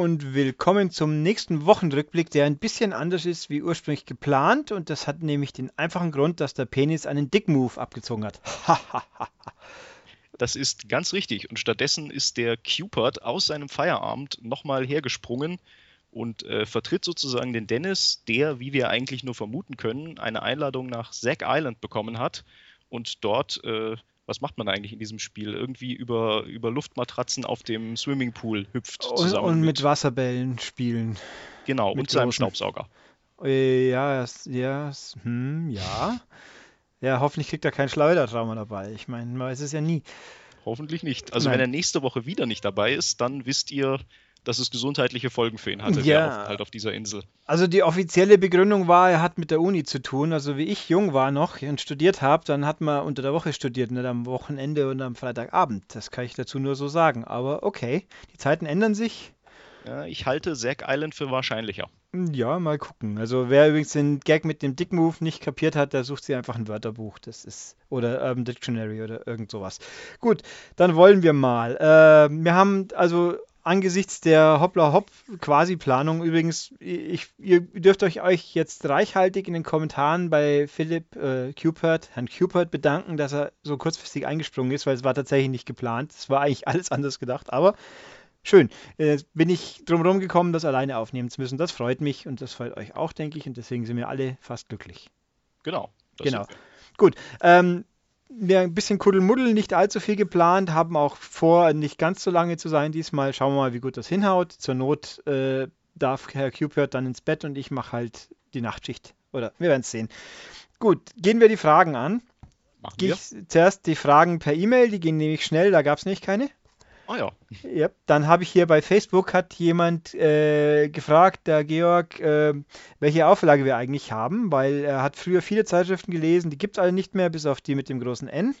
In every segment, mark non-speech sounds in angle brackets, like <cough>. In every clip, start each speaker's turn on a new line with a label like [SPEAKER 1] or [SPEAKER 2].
[SPEAKER 1] Und willkommen zum nächsten Wochenrückblick, der ein bisschen anders ist wie ursprünglich geplant. Und das hat nämlich den einfachen Grund, dass der Penis einen Dick-Move abgezogen hat. <laughs>
[SPEAKER 2] Das ist ganz richtig. Und stattdessen ist der Cupid aus seinem Feierabend nochmal hergesprungen und äh, vertritt sozusagen den Dennis, der, wie wir eigentlich nur vermuten können, eine Einladung nach Zack Island bekommen hat und dort, äh, was macht man eigentlich in diesem Spiel? Irgendwie über, über Luftmatratzen auf dem Swimmingpool hüpft
[SPEAKER 1] zusammen. Und, und mit, mit, Wasserbällen spielen.
[SPEAKER 2] Genau, mit und seinem Staubsauger.
[SPEAKER 1] Äh, ja, ja, hm, ja. Ja, hoffentlich kriegt er kein Schleudertrauma dabei. Ich meine, man weiß es ja nie.
[SPEAKER 2] Hoffentlich nicht. Also Nein. wenn er nächste Woche wieder nicht dabei ist, dann wisst ihr, dass es gesundheitliche Folgen für ihn hatte,
[SPEAKER 1] ja.
[SPEAKER 2] der Aufenthalt auf dieser Insel.
[SPEAKER 1] Also die offizielle Begründung war, er hat mit der Uni zu tun. Also wie ich jung war noch und studiert habe, dann hat man unter der Woche studiert, nicht am Wochenende und am Freitagabend. Das kann ich dazu nur so sagen. Aber okay, die Zeiten ändern sich.
[SPEAKER 2] Ja, ich halte Zack Island für wahrscheinlicher.
[SPEAKER 1] Ja, mal gucken. Also wer übrigens den Gag mit dem Dick Move nicht kapiert hat, der sucht sich einfach ein Wörterbuch. Das ist oder Urban Dictionary oder irgend sowas. Gut, dann wollen wir mal. Äh, wir haben also angesichts der Hoppla-Hopp-Quasi-Planung übrigens, ich, ihr dürft euch, euch jetzt reichhaltig in den Kommentaren bei Philipp äh, Cupert, Herrn Cupert bedanken, dass er so kurzfristig eingesprungen ist, weil es war tatsächlich nicht geplant. Es war eigentlich <laughs> alles anders gedacht, aber schön. Äh, bin ich drumherum gekommen, das alleine aufnehmen zu müssen. Das freut mich und das freut euch auch, denke ich, und deswegen sind wir alle fast glücklich.
[SPEAKER 2] Genau.
[SPEAKER 1] Genau. Gut. Ähm, ja, ein bisschen Kuddelmuddel, nicht allzu viel geplant, haben auch vor, nicht ganz so lange zu sein diesmal. Schauen wir mal, wie gut das hinhaut. Zur Not äh, darf Herr Cupert dann ins Bett und ich mache halt die Nachtschicht. Oder wir werden es sehen. Gut, gehen wir die Fragen an.
[SPEAKER 2] Machen wir.
[SPEAKER 1] zuerst die Fragen per E-Mail, die gehen nämlich schnell, da gab es nicht keine.
[SPEAKER 2] Ah ja.
[SPEAKER 1] ja. Dann habe ich hier bei Facebook hat jemand äh, gefragt, der Georg, äh, welche Auflage wir eigentlich haben, weil er hat früher viele Zeitschriften gelesen, die gibt es alle nicht mehr, bis auf die mit dem großen N.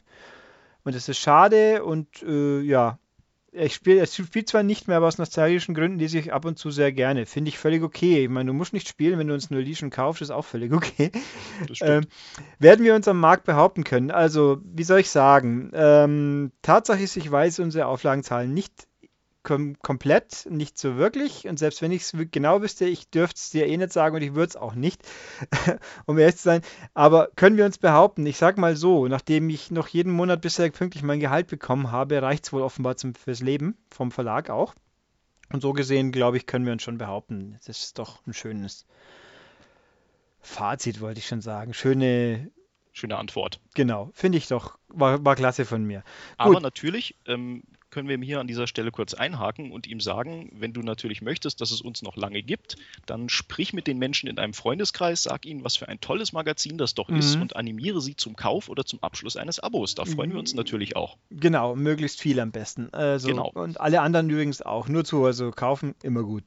[SPEAKER 1] Und das ist schade und äh, ja, ich spiele, es spielt zwar nicht mehr, aber aus nostalgischen Gründen lese ich ab und zu sehr gerne. Finde ich völlig okay. Ich meine, du musst nicht spielen, wenn du uns nur Legion kaufst, ist auch völlig okay. Ähm, werden wir uns am Markt behaupten können? Also, wie soll ich sagen? Ähm, Tatsache ist, ich weiß unsere Auflagenzahlen nicht kom komplett, nicht so wirklich. Und selbst wenn ich es genau wüsste, ich dürfte es dir eh nicht sagen und ich würde es auch nicht, <laughs> um ehrlich zu sein. Aber können wir uns behaupten, ich sag mal so, nachdem ich noch jeden Monat bisher pünktlich mein Gehalt bekommen habe, reicht es wohl offenbar zum, fürs Leben, vom Verlag auch. Und so gesehen, glaube ich, können wir uns schon behaupten. Das ist doch ein schönes Fazit, wollte ich schon sagen. Schöne
[SPEAKER 2] Schöne Antwort.
[SPEAKER 1] Genau, finde ich doch. War, war klasse von mir.
[SPEAKER 2] Aber Gut. natürlich, ähm, können wir hier an dieser Stelle kurz einhaken und ihm sagen, wenn du natürlich möchtest, dass es uns noch lange gibt, dann sprich mit den Menschen in deinem Freundeskreis, sag ihnen, was für ein tolles Magazin das doch mhm. ist und animiere sie zum Kauf oder zum Abschluss eines Abos. Da freuen wir uns natürlich auch.
[SPEAKER 1] Genau, möglichst viel am besten. Also, genau. Und alle anderen übrigens auch. Nur zu, also kaufen, immer gut.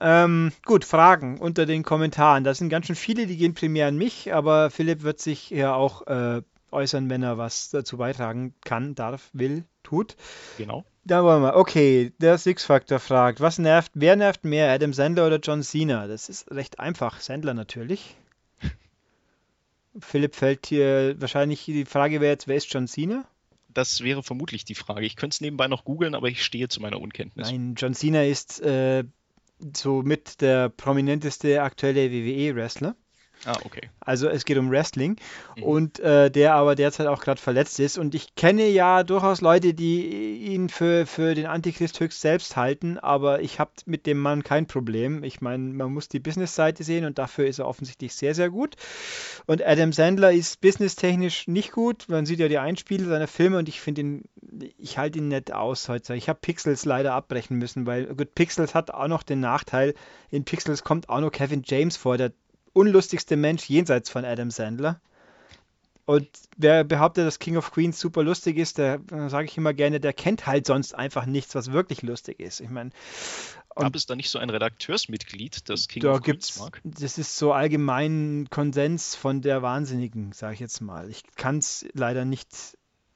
[SPEAKER 1] Ähm, gut, Fragen unter den Kommentaren. Da sind ganz schön viele, die gehen primär an mich, aber Philipp wird sich ja auch äh, äußern, wenn er was dazu beitragen kann, darf, will, tut.
[SPEAKER 2] Genau.
[SPEAKER 1] Da wollen wir. Okay, der Six-Factor fragt, was nervt, wer nervt mehr, Adam Sandler oder John Cena? Das ist recht einfach. Sandler natürlich. <laughs> Philipp fällt hier wahrscheinlich die Frage wäre jetzt, wer ist John Cena?
[SPEAKER 2] Das wäre vermutlich die Frage. Ich könnte es nebenbei noch googeln, aber ich stehe zu meiner Unkenntnis.
[SPEAKER 1] Nein, John Cena ist äh, somit der prominenteste aktuelle WWE-Wrestler.
[SPEAKER 2] Ah, okay.
[SPEAKER 1] Also es geht um Wrestling mhm. und äh, der aber derzeit auch gerade verletzt ist. Und ich kenne ja durchaus Leute, die ihn für, für den Antichrist höchst selbst halten, aber ich habe mit dem Mann kein Problem. Ich meine, man muss die Business-Seite sehen und dafür ist er offensichtlich sehr, sehr gut. Und Adam Sandler ist businesstechnisch nicht gut. Man sieht ja die Einspiele seiner Filme und ich finde ihn, ich halte ihn nicht aus heute. Ich habe Pixels leider abbrechen müssen, weil gut, Pixels hat auch noch den Nachteil, in Pixels kommt auch noch Kevin James vor, der unlustigste Mensch jenseits von Adam Sandler. Und wer behauptet, dass King of Queens super lustig ist, der sage ich immer gerne, der kennt halt sonst einfach nichts, was wirklich lustig ist. Ich meine,
[SPEAKER 2] Gab es da nicht so ein Redakteursmitglied, das
[SPEAKER 1] King da of Queens mag? Das ist so allgemein Konsens von der Wahnsinnigen, sage ich jetzt mal. Ich kann es leider nicht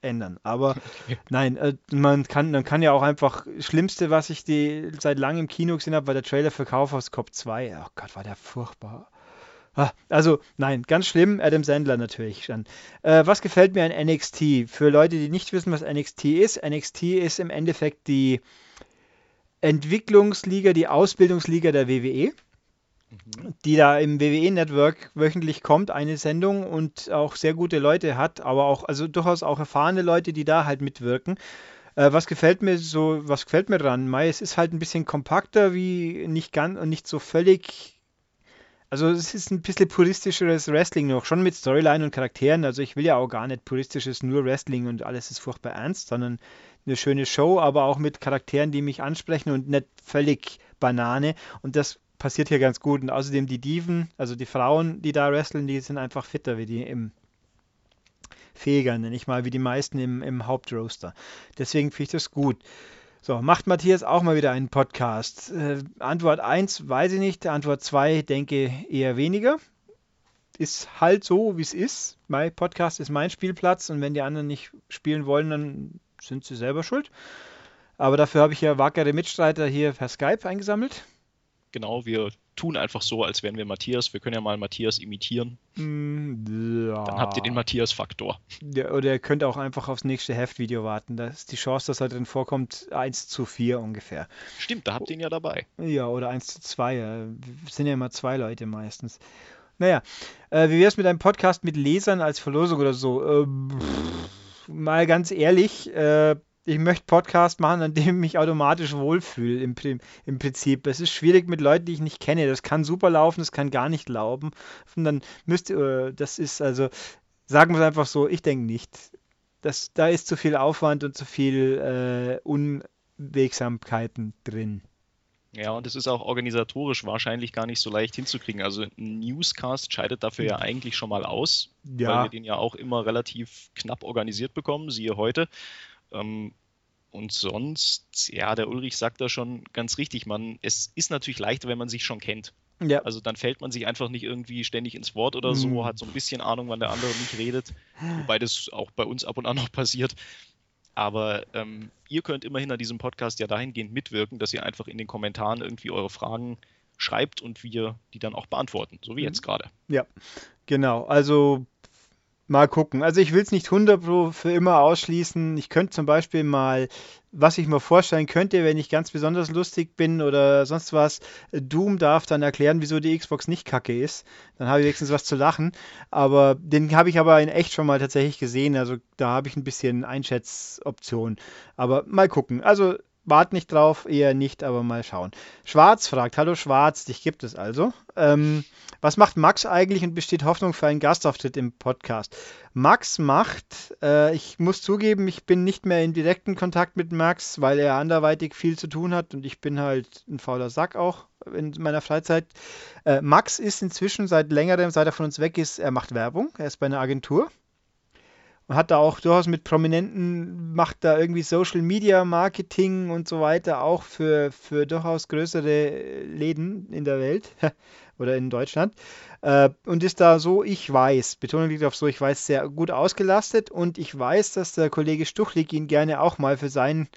[SPEAKER 1] ändern. Aber <laughs> okay. nein, äh, man kann, man kann ja auch einfach, Schlimmste, was ich die seit langem im Kino gesehen habe, war der Trailer für Kaufhaus Cop 2. Oh Gott, war der furchtbar. Ah, also, nein, ganz schlimm, Adam Sandler natürlich schon. Äh, was gefällt mir an NXT? Für Leute, die nicht wissen, was NXT ist, NXT ist im Endeffekt die Entwicklungsliga, die Ausbildungsliga der WWE, die da im WWE-Network wöchentlich kommt, eine Sendung und auch sehr gute Leute hat, aber auch, also durchaus auch erfahrene Leute, die da halt mitwirken. Äh, was gefällt mir so, was gefällt mir dran? Mai, es ist halt ein bisschen kompakter, wie nicht ganz und nicht so völlig. Also es ist ein bisschen puristischeres Wrestling noch, schon mit Storyline und Charakteren. Also ich will ja auch gar nicht puristisches nur Wrestling und alles ist furchtbar ernst, sondern eine schöne Show, aber auch mit Charakteren, die mich ansprechen und nicht völlig Banane. Und das passiert hier ganz gut. Und außerdem die Diven, also die Frauen, die da wresteln, die sind einfach fitter wie die im fähiger, nenne ich mal, wie die meisten im, im Hauptroaster. Deswegen finde ich das gut. So, macht Matthias auch mal wieder einen Podcast? Äh, Antwort 1 weiß ich nicht, Antwort 2 denke eher weniger. Ist halt so, wie es ist. Mein Podcast ist mein Spielplatz und wenn die anderen nicht spielen wollen, dann sind sie selber schuld. Aber dafür habe ich ja wackere Mitstreiter hier per Skype eingesammelt.
[SPEAKER 2] Genau, wir tun einfach so, als wären wir Matthias. Wir können ja mal Matthias imitieren.
[SPEAKER 1] Mm, ja.
[SPEAKER 2] Dann habt ihr den Matthias-Faktor.
[SPEAKER 1] Ja, oder ihr könnt auch einfach aufs nächste Heftvideo warten. Da ist die Chance, dass er drin vorkommt, 1 zu 4 ungefähr.
[SPEAKER 2] Stimmt, da habt ihr ihn ja dabei.
[SPEAKER 1] Ja, oder 1 zu 2. ja. sind ja immer zwei Leute meistens. Naja, äh, wie wäre es mit einem Podcast mit Lesern als Verlosung oder so? Äh, pff, mal ganz ehrlich, äh, ich möchte Podcast machen, an dem ich mich automatisch wohlfühle im, im Prinzip. Es ist schwierig mit Leuten, die ich nicht kenne. Das kann super laufen, das kann gar nicht laufen. Und dann müsst ihr, äh, das ist also, sagen wir es einfach so, ich denke nicht. Das, da ist zu viel Aufwand und zu viel äh, Unwegsamkeiten drin.
[SPEAKER 2] Ja, und es ist auch organisatorisch wahrscheinlich gar nicht so leicht hinzukriegen. Also ein Newscast scheidet dafür ja eigentlich schon mal aus, weil
[SPEAKER 1] Ja,
[SPEAKER 2] wir den ja auch immer relativ knapp organisiert bekommen, siehe heute. Ähm, und sonst, ja, der Ulrich sagt da schon ganz richtig, man, es ist natürlich leichter, wenn man sich schon kennt.
[SPEAKER 1] ja,
[SPEAKER 2] Also dann fällt man sich einfach nicht irgendwie ständig ins Wort oder so,
[SPEAKER 1] Mm.
[SPEAKER 2] hat so ein bisschen Ahnung, wann der andere nicht redet, wobei das auch bei uns ab und an noch passiert. Aber ähm, ihr könnt immerhin an diesem Podcast ja dahingehend mitwirken, dass ihr einfach in den Kommentaren irgendwie eure Fragen schreibt und wir die dann auch beantworten, so wie
[SPEAKER 1] Mhm.
[SPEAKER 2] jetzt gerade.
[SPEAKER 1] ja, genau. Also mal gucken. Also ich will es nicht 100 Pro für immer ausschließen. Ich könnte zum Beispiel mal, was ich mir vorstellen könnte, wenn ich ganz besonders lustig bin oder sonst was, Doom darf dann erklären, wieso die Xbox nicht kacke ist. Dann habe ich wenigstens was zu lachen. Aber den habe ich aber in echt schon mal tatsächlich gesehen. Also da habe ich ein bisschen Einschätzoption. Aber mal gucken. Also wart nicht drauf, eher nicht, aber mal schauen. Schwarz fragt, hallo Schwarz, dich gibt es also. Ähm, was macht Max eigentlich und besteht Hoffnung für einen Gastauftritt im Podcast? Max macht, äh, ich muss zugeben, ich bin nicht mehr in direkten Kontakt mit Max, weil er anderweitig viel zu tun hat und ich bin halt ein fauler Sack auch in meiner Freizeit. Äh, Max ist inzwischen seit längerem, seit er von uns weg ist, er macht Werbung, er ist bei einer Agentur und hat da auch durchaus mit Prominenten, macht da irgendwie Social Media Marketing und so weiter, auch für, für durchaus größere Läden in der Welt <laughs> oder in Deutschland. Äh, und ist da so, ich weiß, Betonung liegt auf so, ich weiß, sehr gut ausgelastet und ich weiß, dass der Kollege Stuchlik ihn gerne auch mal für sein,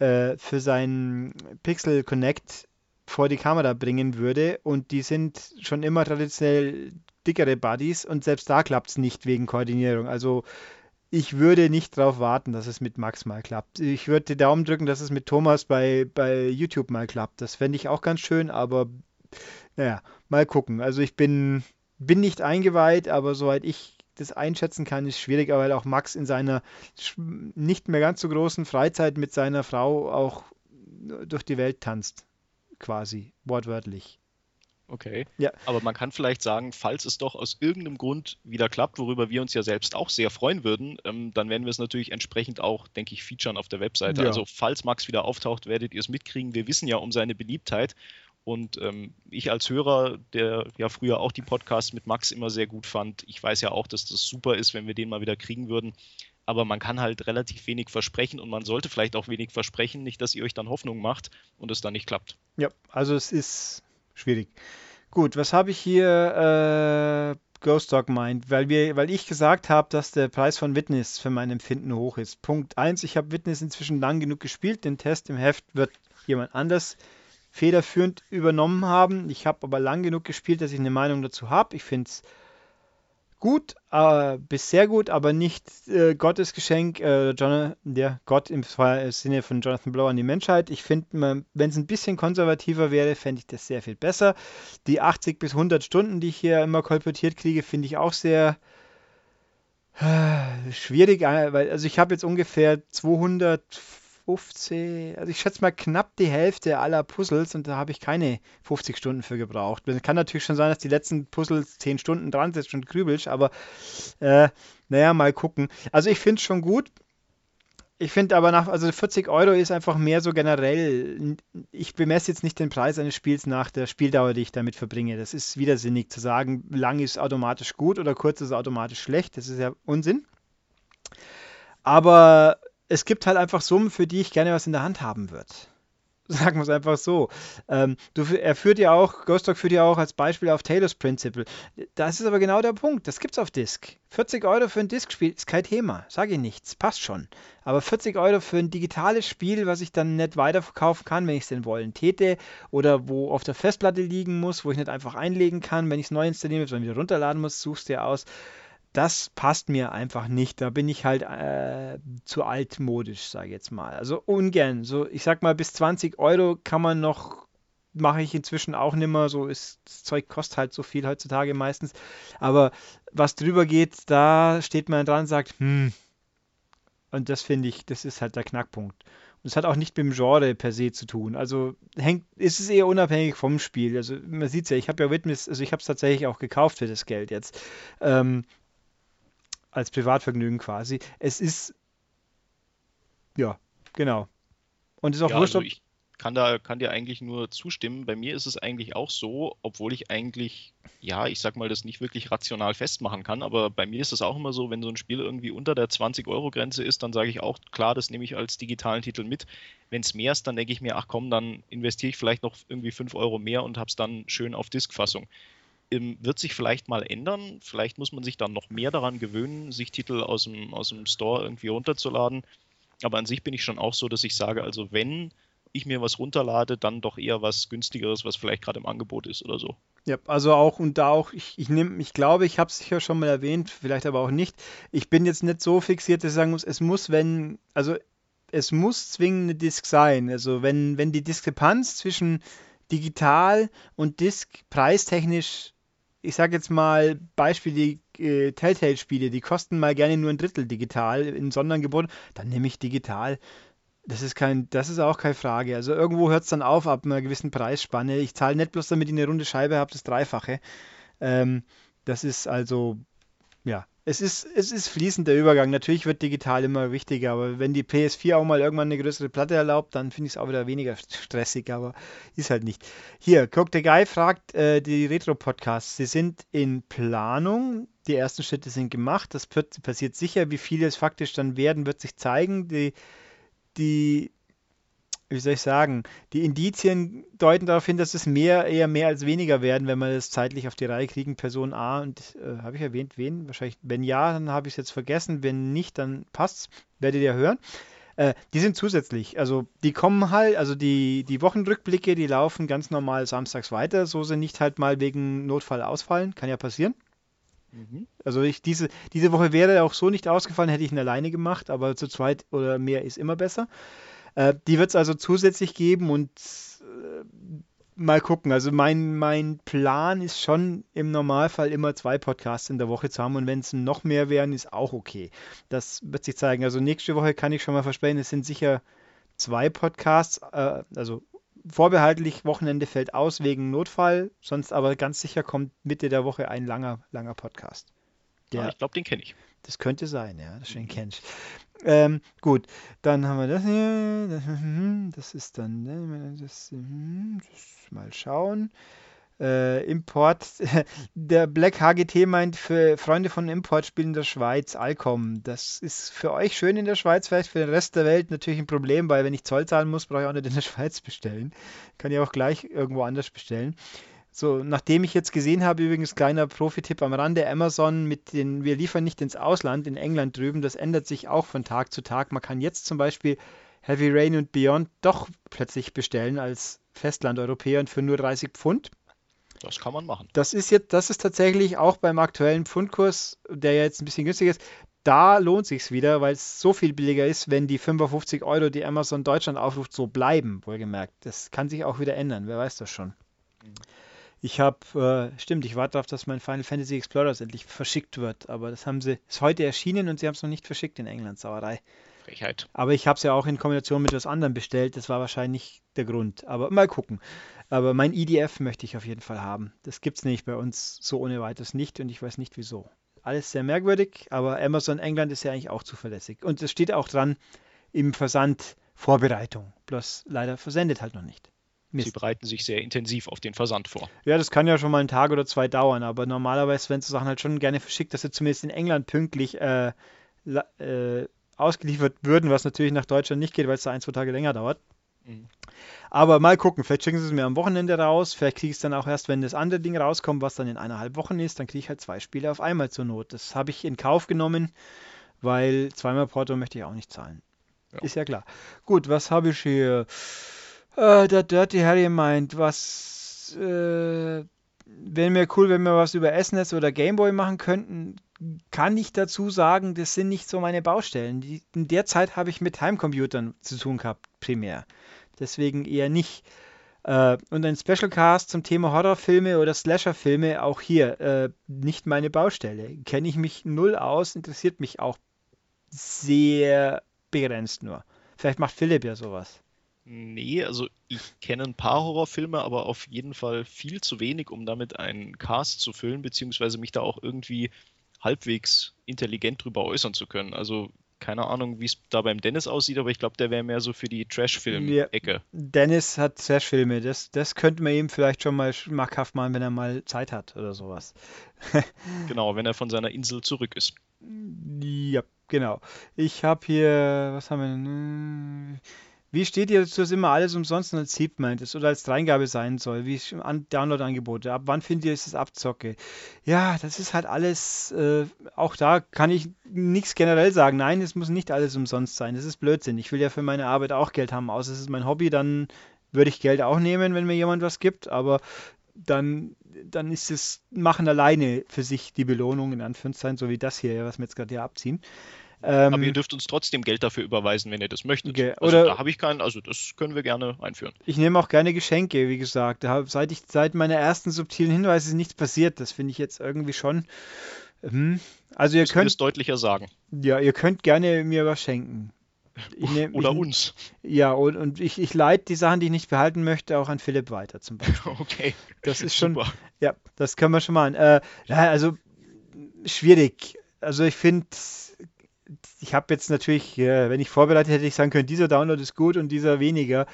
[SPEAKER 1] äh, für sein Pixel Connect vor die Kamera bringen würde und die sind schon immer traditionell dickere Buddies und selbst da klappt es nicht wegen Koordinierung. Also ich würde nicht darauf warten, dass es mit Max mal klappt. Ich würde die Daumen drücken, dass es mit Thomas bei, bei YouTube mal klappt. Das fände ich auch ganz schön, aber naja, mal gucken. Also ich bin, bin nicht eingeweiht, aber soweit ich das einschätzen kann, ist schwierig, weil auch Max in seiner nicht mehr ganz so großen Freizeit mit seiner Frau auch durch die Welt tanzt, quasi, wortwörtlich.
[SPEAKER 2] Okay.
[SPEAKER 1] Ja.
[SPEAKER 2] Aber man kann vielleicht sagen, falls es doch aus irgendeinem Grund wieder klappt, worüber wir uns ja selbst auch sehr freuen würden, ähm, dann werden wir es natürlich entsprechend auch, denke ich, featuren auf der Webseite.
[SPEAKER 1] Ja.
[SPEAKER 2] Also falls Max wieder auftaucht, werdet ihr es mitkriegen. Wir wissen ja um seine Beliebtheit. Und ähm, ich als Hörer, der ja früher auch die Podcasts mit Max immer sehr gut fand, ich weiß ja auch, dass das super ist, wenn wir den mal wieder kriegen würden. Aber man kann halt relativ wenig versprechen und man sollte vielleicht auch wenig versprechen, nicht, dass ihr euch dann Hoffnung macht und es dann nicht klappt.
[SPEAKER 1] Ja, also es ist schwierig. Gut, was habe ich hier? Äh, Ghost Dog meint, weil wir, weil ich gesagt habe, dass der Preis von Witness für mein Empfinden hoch ist. Punkt 1, ich habe Witness inzwischen lang genug gespielt. Den Test im Heft wird jemand anders federführend übernommen haben. Ich habe aber lang genug gespielt, dass ich eine Meinung dazu habe. Ich finde es gut, äh, bis sehr gut, aber nicht äh, Gottes Geschenk, äh, John, der Gott im Sinne von Jonathan Blow an die Menschheit. Ich finde, wenn es ein bisschen konservativer wäre, fände ich das sehr viel besser. Die 80 bis 100 Stunden, die ich hier immer kolportiert kriege, finde ich auch sehr äh, schwierig, äh, weil also ich habe jetzt ungefähr 200 50, also ich schätze mal knapp die Hälfte aller Puzzles und da habe ich keine 50 Stunden für gebraucht. Es kann natürlich schon sein, dass die letzten Puzzles 10 Stunden dran sind und grübelst, aber äh, naja, mal gucken. Also ich finde es schon gut. Ich finde aber nach, also 40 Euro ist einfach mehr so generell. Ich bemesse jetzt nicht den Preis eines Spiels nach der Spieldauer, die ich damit verbringe. Das ist widersinnig zu sagen, lang ist automatisch gut oder kurz ist automatisch schlecht. Das ist ja Unsinn. Aber es gibt halt einfach Summen, für die ich gerne was in der Hand haben würde. <laughs> Sagen wir es einfach so. Ähm, du, er führt ja auch, Ghost Dog führt ja auch als Beispiel auf Taylor's Principle. Das ist aber genau der Punkt. Das gibt's auf Disk. 40 Euro für ein Disk-Spiel ist kein Thema. Sage ich nichts. Passt schon. Aber 40 Euro für ein digitales Spiel, was ich dann nicht weiterverkaufen kann, wenn ich es denn wollen täte, oder wo auf der Festplatte liegen muss, wo ich nicht einfach einlegen kann, wenn ich es neu installieren will, sondern wieder runterladen muss, suchst du dir aus das passt mir einfach nicht. Da bin ich halt äh, zu altmodisch, sage ich jetzt mal. Also ungern. So, ich sag mal, bis 20 Euro kann man noch, mache ich inzwischen auch nimmer. So ist das Zeug kostet halt so viel heutzutage meistens. Aber was drüber geht, da steht man dran und sagt, hm. Und das finde ich, das ist halt der Knackpunkt. Und es hat auch nicht mit dem Genre per se zu tun. Also hängt, ist es eher unabhängig vom Spiel. Also man sieht es ja, ich habe ja Witness, also ich habe es tatsächlich auch gekauft für das Geld jetzt. Ähm, als Privatvergnügen quasi. Es ist, ja, genau.
[SPEAKER 2] Und ist auch ja, wurscht, also ich kann da kann dir eigentlich nur zustimmen. Bei mir ist es eigentlich auch so, obwohl ich eigentlich, ja, ich sag mal, das nicht wirklich rational festmachen kann, aber bei mir ist es auch immer so, wenn so ein Spiel irgendwie unter der 20-Euro-Grenze ist, dann sage ich auch, klar, das nehme ich als digitalen Titel mit. Wenn es mehr ist, dann denke ich mir, ach komm, dann investiere ich vielleicht noch irgendwie 5 Euro mehr und habe es dann schön auf Diskfassung wird sich vielleicht mal ändern. Vielleicht muss man sich dann noch mehr daran gewöhnen, sich Titel aus dem, aus dem Store irgendwie runterzuladen. Aber an sich bin ich schon auch so, dass ich sage, also wenn ich mir was runterlade, dann doch eher was günstigeres, was vielleicht gerade im Angebot ist oder so.
[SPEAKER 1] Ja, also auch und da auch, ich, ich nehme, ich glaube, ich habe es sicher schon mal erwähnt, vielleicht aber auch nicht. Ich bin jetzt nicht so fixiert, dass ich sagen muss, es muss, wenn, also es muss zwingend eine Disk sein. Also wenn, wenn die Diskrepanz zwischen digital und Disk preistechnisch ich sage jetzt mal Beispiel die äh, Telltale-Spiele, die kosten mal gerne nur ein Drittel digital in Sonderangebot, dann nehme ich digital. Das ist kein, das ist auch keine Frage. Also irgendwo hört es dann auf ab einer gewissen Preisspanne. Ich zahle nicht bloß damit ich eine runde Scheibe habe, das Dreifache. Ähm, das ist also, ja, es ist, es ist fließend Übergang. Natürlich wird digital immer wichtiger, aber wenn die PS4 auch mal irgendwann eine größere Platte erlaubt, dann finde ich es auch wieder weniger stressig, aber ist halt nicht. Hier, Cook the Guy fragt äh, die Retro-Podcasts. Sie sind in Planung. Die ersten Schritte sind gemacht. Das passiert sicher. Wie viele es faktisch dann werden, wird sich zeigen. Die, die wie soll ich sagen, die Indizien deuten darauf hin, dass es mehr, eher mehr als weniger werden, wenn wir das zeitlich auf die Reihe kriegen. Person A und äh, habe ich erwähnt, wen? Wahrscheinlich, wenn ja, dann habe ich es jetzt vergessen. Wenn nicht, dann passt's. Werdet ihr hören. Äh, die sind zusätzlich. Also die kommen halt, also die, die Wochenrückblicke, die laufen ganz normal samstags weiter. So sind nicht halt mal wegen Notfall ausfallen. Kann ja passieren. Mhm. Also ich, diese, diese Woche wäre auch so nicht ausgefallen, hätte ich ihn alleine gemacht, aber zu zweit oder mehr ist immer besser. Äh, die wird es also zusätzlich geben und äh, mal gucken. Also mein, mein Plan ist schon im Normalfall immer zwei Podcasts in der Woche zu haben und wenn es noch mehr wären, ist auch okay. Das wird sich zeigen. Also nächste Woche kann ich schon mal versprechen, es sind sicher zwei Podcasts, äh, also vorbehaltlich Wochenende fällt aus wegen Notfall, sonst aber ganz sicher kommt Mitte der Woche ein langer, langer Podcast.
[SPEAKER 2] Der, ah, ich glaube, den kenne ich.
[SPEAKER 1] Das könnte sein, ja, das schön kennst. Ähm, gut, dann haben wir das hier. Das, hm, das ist dann, ne, das, hm, das, mal schauen. Äh, Import. <laughs> Der Black HGT meint für Freunde von Importspielen in der Schweiz, Alcom. Das ist für euch schön in der Schweiz, vielleicht für den Rest der Welt natürlich ein Problem, weil wenn ich Zoll zahlen muss, brauche ich auch nicht in der <laughs> Schweiz bestellen. Kann ich auch gleich irgendwo anders bestellen. So, nachdem ich jetzt gesehen habe, übrigens kleiner Profi-Tipp am Rande, Amazon mit den, wir liefern nicht ins Ausland, in England drüben, das ändert sich auch von Tag zu Tag. Man kann jetzt zum Beispiel Heavy Rain und Beyond doch plötzlich bestellen als Festland-Europäer und für nur 30 Pfund.
[SPEAKER 2] Das kann man machen.
[SPEAKER 1] Das ist jetzt, das ist tatsächlich auch beim aktuellen Pfundkurs, der ja jetzt ein bisschen günstiger ist, da lohnt sich wieder, weil es so viel billiger ist, wenn die 55 Euro, die Amazon Deutschland aufruft, so bleiben, wohlgemerkt. Das kann sich auch wieder ändern, wer weiß das schon. Mhm. Ich habe, äh, stimmt, ich warte darauf, dass mein Final Fantasy Explorers endlich verschickt wird, aber das haben sie, ist heute erschienen und sie haben es noch nicht verschickt in England, Sauerei.
[SPEAKER 2] Frechheit.
[SPEAKER 1] Aber ich habe es ja auch in Kombination mit was anderem bestellt, das war wahrscheinlich der Grund. Aber mal gucken. Aber mein EDF möchte ich auf jeden Fall haben. Das gibt es nämlich bei uns so ohne weiteres nicht und ich weiß nicht wieso alles sehr merkwürdig, aber Amazon England ist ja eigentlich auch zuverlässig. Und es steht auch dran im Versand Vorbereitung. Bloß leider versendet halt noch nicht.
[SPEAKER 2] Mist. Sie bereiten sich sehr intensiv auf den Versand vor.
[SPEAKER 1] Ja, das kann ja schon mal einen Tag oder zwei dauern, aber normalerweise werden so Sachen halt schon gerne verschickt, dass sie zumindest in England pünktlich äh, äh, ausgeliefert würden, was natürlich nach Deutschland nicht geht, weil es da ein, zwei Tage länger dauert. Mhm. Aber mal gucken, vielleicht schicken sie es mir am Wochenende raus, vielleicht kriege ich es dann auch erst, wenn das andere Ding rauskommt, was dann in eineinhalb Wochen ist, dann kriege ich halt zwei Spiele auf einmal zur Not. Das habe ich in Kauf genommen, weil zweimal Porto möchte ich auch nicht zahlen. Ja. Ist ja klar. Gut, was habe ich hier? Äh, der Dirty Harry meint, was äh, wäre mir cool, wenn wir was über SNES oder Gameboy machen könnten. Kann ich dazu sagen, das sind nicht so meine Baustellen. Die, in der Zeit habe ich mit Heimcomputern zu tun gehabt, primär deswegen eher nicht. Äh, und ein Special Cast zum Thema Horrorfilme oder Slasherfilme, auch hier äh, nicht meine Baustelle. Kenne ich mich null aus, interessiert mich auch sehr begrenzt nur. Vielleicht macht Philipp ja sowas.
[SPEAKER 2] Nee, also ich kenne ein paar Horrorfilme, aber auf jeden Fall viel zu wenig, um damit einen Cast zu füllen, beziehungsweise mich da auch irgendwie halbwegs intelligent drüber äußern zu können. Also keine Ahnung, wie es da beim Dennis aussieht, aber ich glaube, der wäre mehr so für die Trash-Film-Ecke. Ja,
[SPEAKER 1] Dennis hat Trash-Filme, das, das könnte man ihm vielleicht schon mal schmackhaft machen, wenn er mal Zeit hat oder sowas. <laughs>
[SPEAKER 2] genau, wenn er von seiner Insel zurück ist.
[SPEAKER 1] Ja, genau. Ich habe hier, was haben wir denn? Wie steht ihr dazu, dass immer alles umsonst als Seed ist oder als Dreingabe sein soll, wie an Download-Angebote? Ab wann findet ihr, ist es Abzocke? Ja, das ist halt alles, äh, auch da kann ich nichts generell sagen. Nein, es muss nicht alles umsonst sein. Das ist Blödsinn. Ich will ja für meine Arbeit auch Geld haben. Außer es ist mein Hobby, dann würde ich Geld auch nehmen, wenn mir jemand was gibt, aber dann, dann ist es Machen alleine für sich die Belohnung, in Anführungszeichen, so wie das hier, was wir jetzt gerade hier abziehen.
[SPEAKER 2] Ähm, Aber ihr dürft uns trotzdem Geld dafür überweisen, wenn ihr das möchtet. Okay. Also Oder da habe ich keinen, also das können wir gerne einführen.
[SPEAKER 1] Ich nehme auch gerne Geschenke, wie gesagt. seit, ich, seit meiner ersten subtilen Hinweise ist nichts passiert. Das finde ich jetzt irgendwie schon. Hm. Also ihr Müssen könnt
[SPEAKER 2] es deutlicher sagen.
[SPEAKER 1] Ja, ihr könnt gerne mir was schenken.
[SPEAKER 2] Nehm, Oder ich, uns.
[SPEAKER 1] Ja, und, und ich, ich leite die Sachen, die ich nicht behalten möchte, auch an Philipp weiter zum Beispiel. <laughs>
[SPEAKER 2] Okay.
[SPEAKER 1] Das ist schon. Super. Ja, das können wir schon machen. Äh, also schwierig. Also ich finde ich habe jetzt natürlich, äh, wenn ich vorbereitet hätte, ich sagen können, dieser Download ist gut und dieser weniger.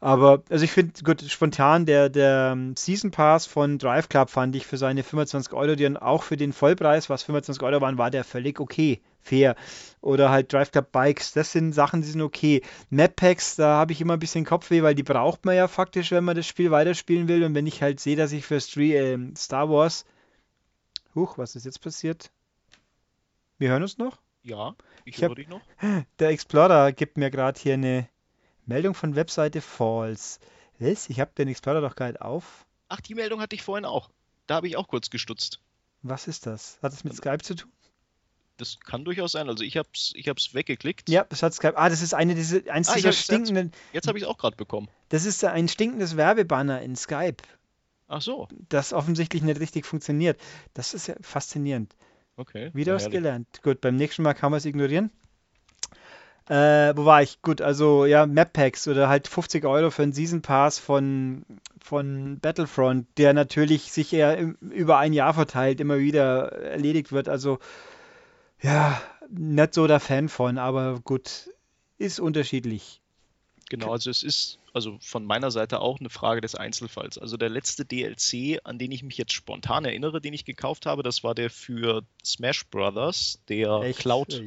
[SPEAKER 1] Aber, also ich finde, gut, spontan, der, der ähm, Season Pass von Drive Club fand ich für seine 25 Euro, die dann auch für den Vollpreis, was 25 Euro waren, war der völlig okay, fair. Oder halt Drive Club Bikes, das sind Sachen, die sind okay. Map Packs, da habe ich immer ein bisschen Kopfweh, weil die braucht man ja faktisch, wenn man das Spiel weiterspielen will. Und wenn ich halt sehe, dass ich für äh, Star Wars. Huch, was ist jetzt passiert? Wir hören uns noch?
[SPEAKER 2] Ja, ich, ich höre dich noch. <gasps>
[SPEAKER 1] Der Explorer gibt mir gerade hier eine Meldung von Webseite False. Was? Ich habe den Explorer doch gerade auf.
[SPEAKER 2] Ach, die Meldung hatte ich vorhin auch. Da habe ich auch kurz gestutzt.
[SPEAKER 1] Was ist das? Hat es mit Skype zu tun?
[SPEAKER 2] Das kann durchaus sein. Also ich habe es ich hab's weggeklickt.
[SPEAKER 1] Ja, das hat Skype. Ah, das ist eine diese, eins ah, dieser
[SPEAKER 2] jetzt,
[SPEAKER 1] stinkenden.
[SPEAKER 2] Jetzt habe ich es auch gerade bekommen.
[SPEAKER 1] Das ist ein stinkendes Werbebanner in Skype.
[SPEAKER 2] Ach so.
[SPEAKER 1] Das offensichtlich nicht richtig funktioniert. Das ist ja faszinierend.
[SPEAKER 2] Okay.
[SPEAKER 1] Wieder was gelernt. Gut, beim nächsten Mal kann man es ignorieren. Äh, wo war ich? Gut, also ja, Map Packs oder halt 50 Euro für einen Season Pass von, von Battlefront, der natürlich sich eher im, über ein Jahr verteilt, immer wieder erledigt wird. Also ja, nicht so der Fan von, aber gut, ist unterschiedlich.
[SPEAKER 2] Genau, also es ist also von meiner Seite auch eine Frage des Einzelfalls. Also der letzte DLC, an den ich mich jetzt spontan erinnere, den ich gekauft habe, das war der für Smash Brothers, der Echt? Cloud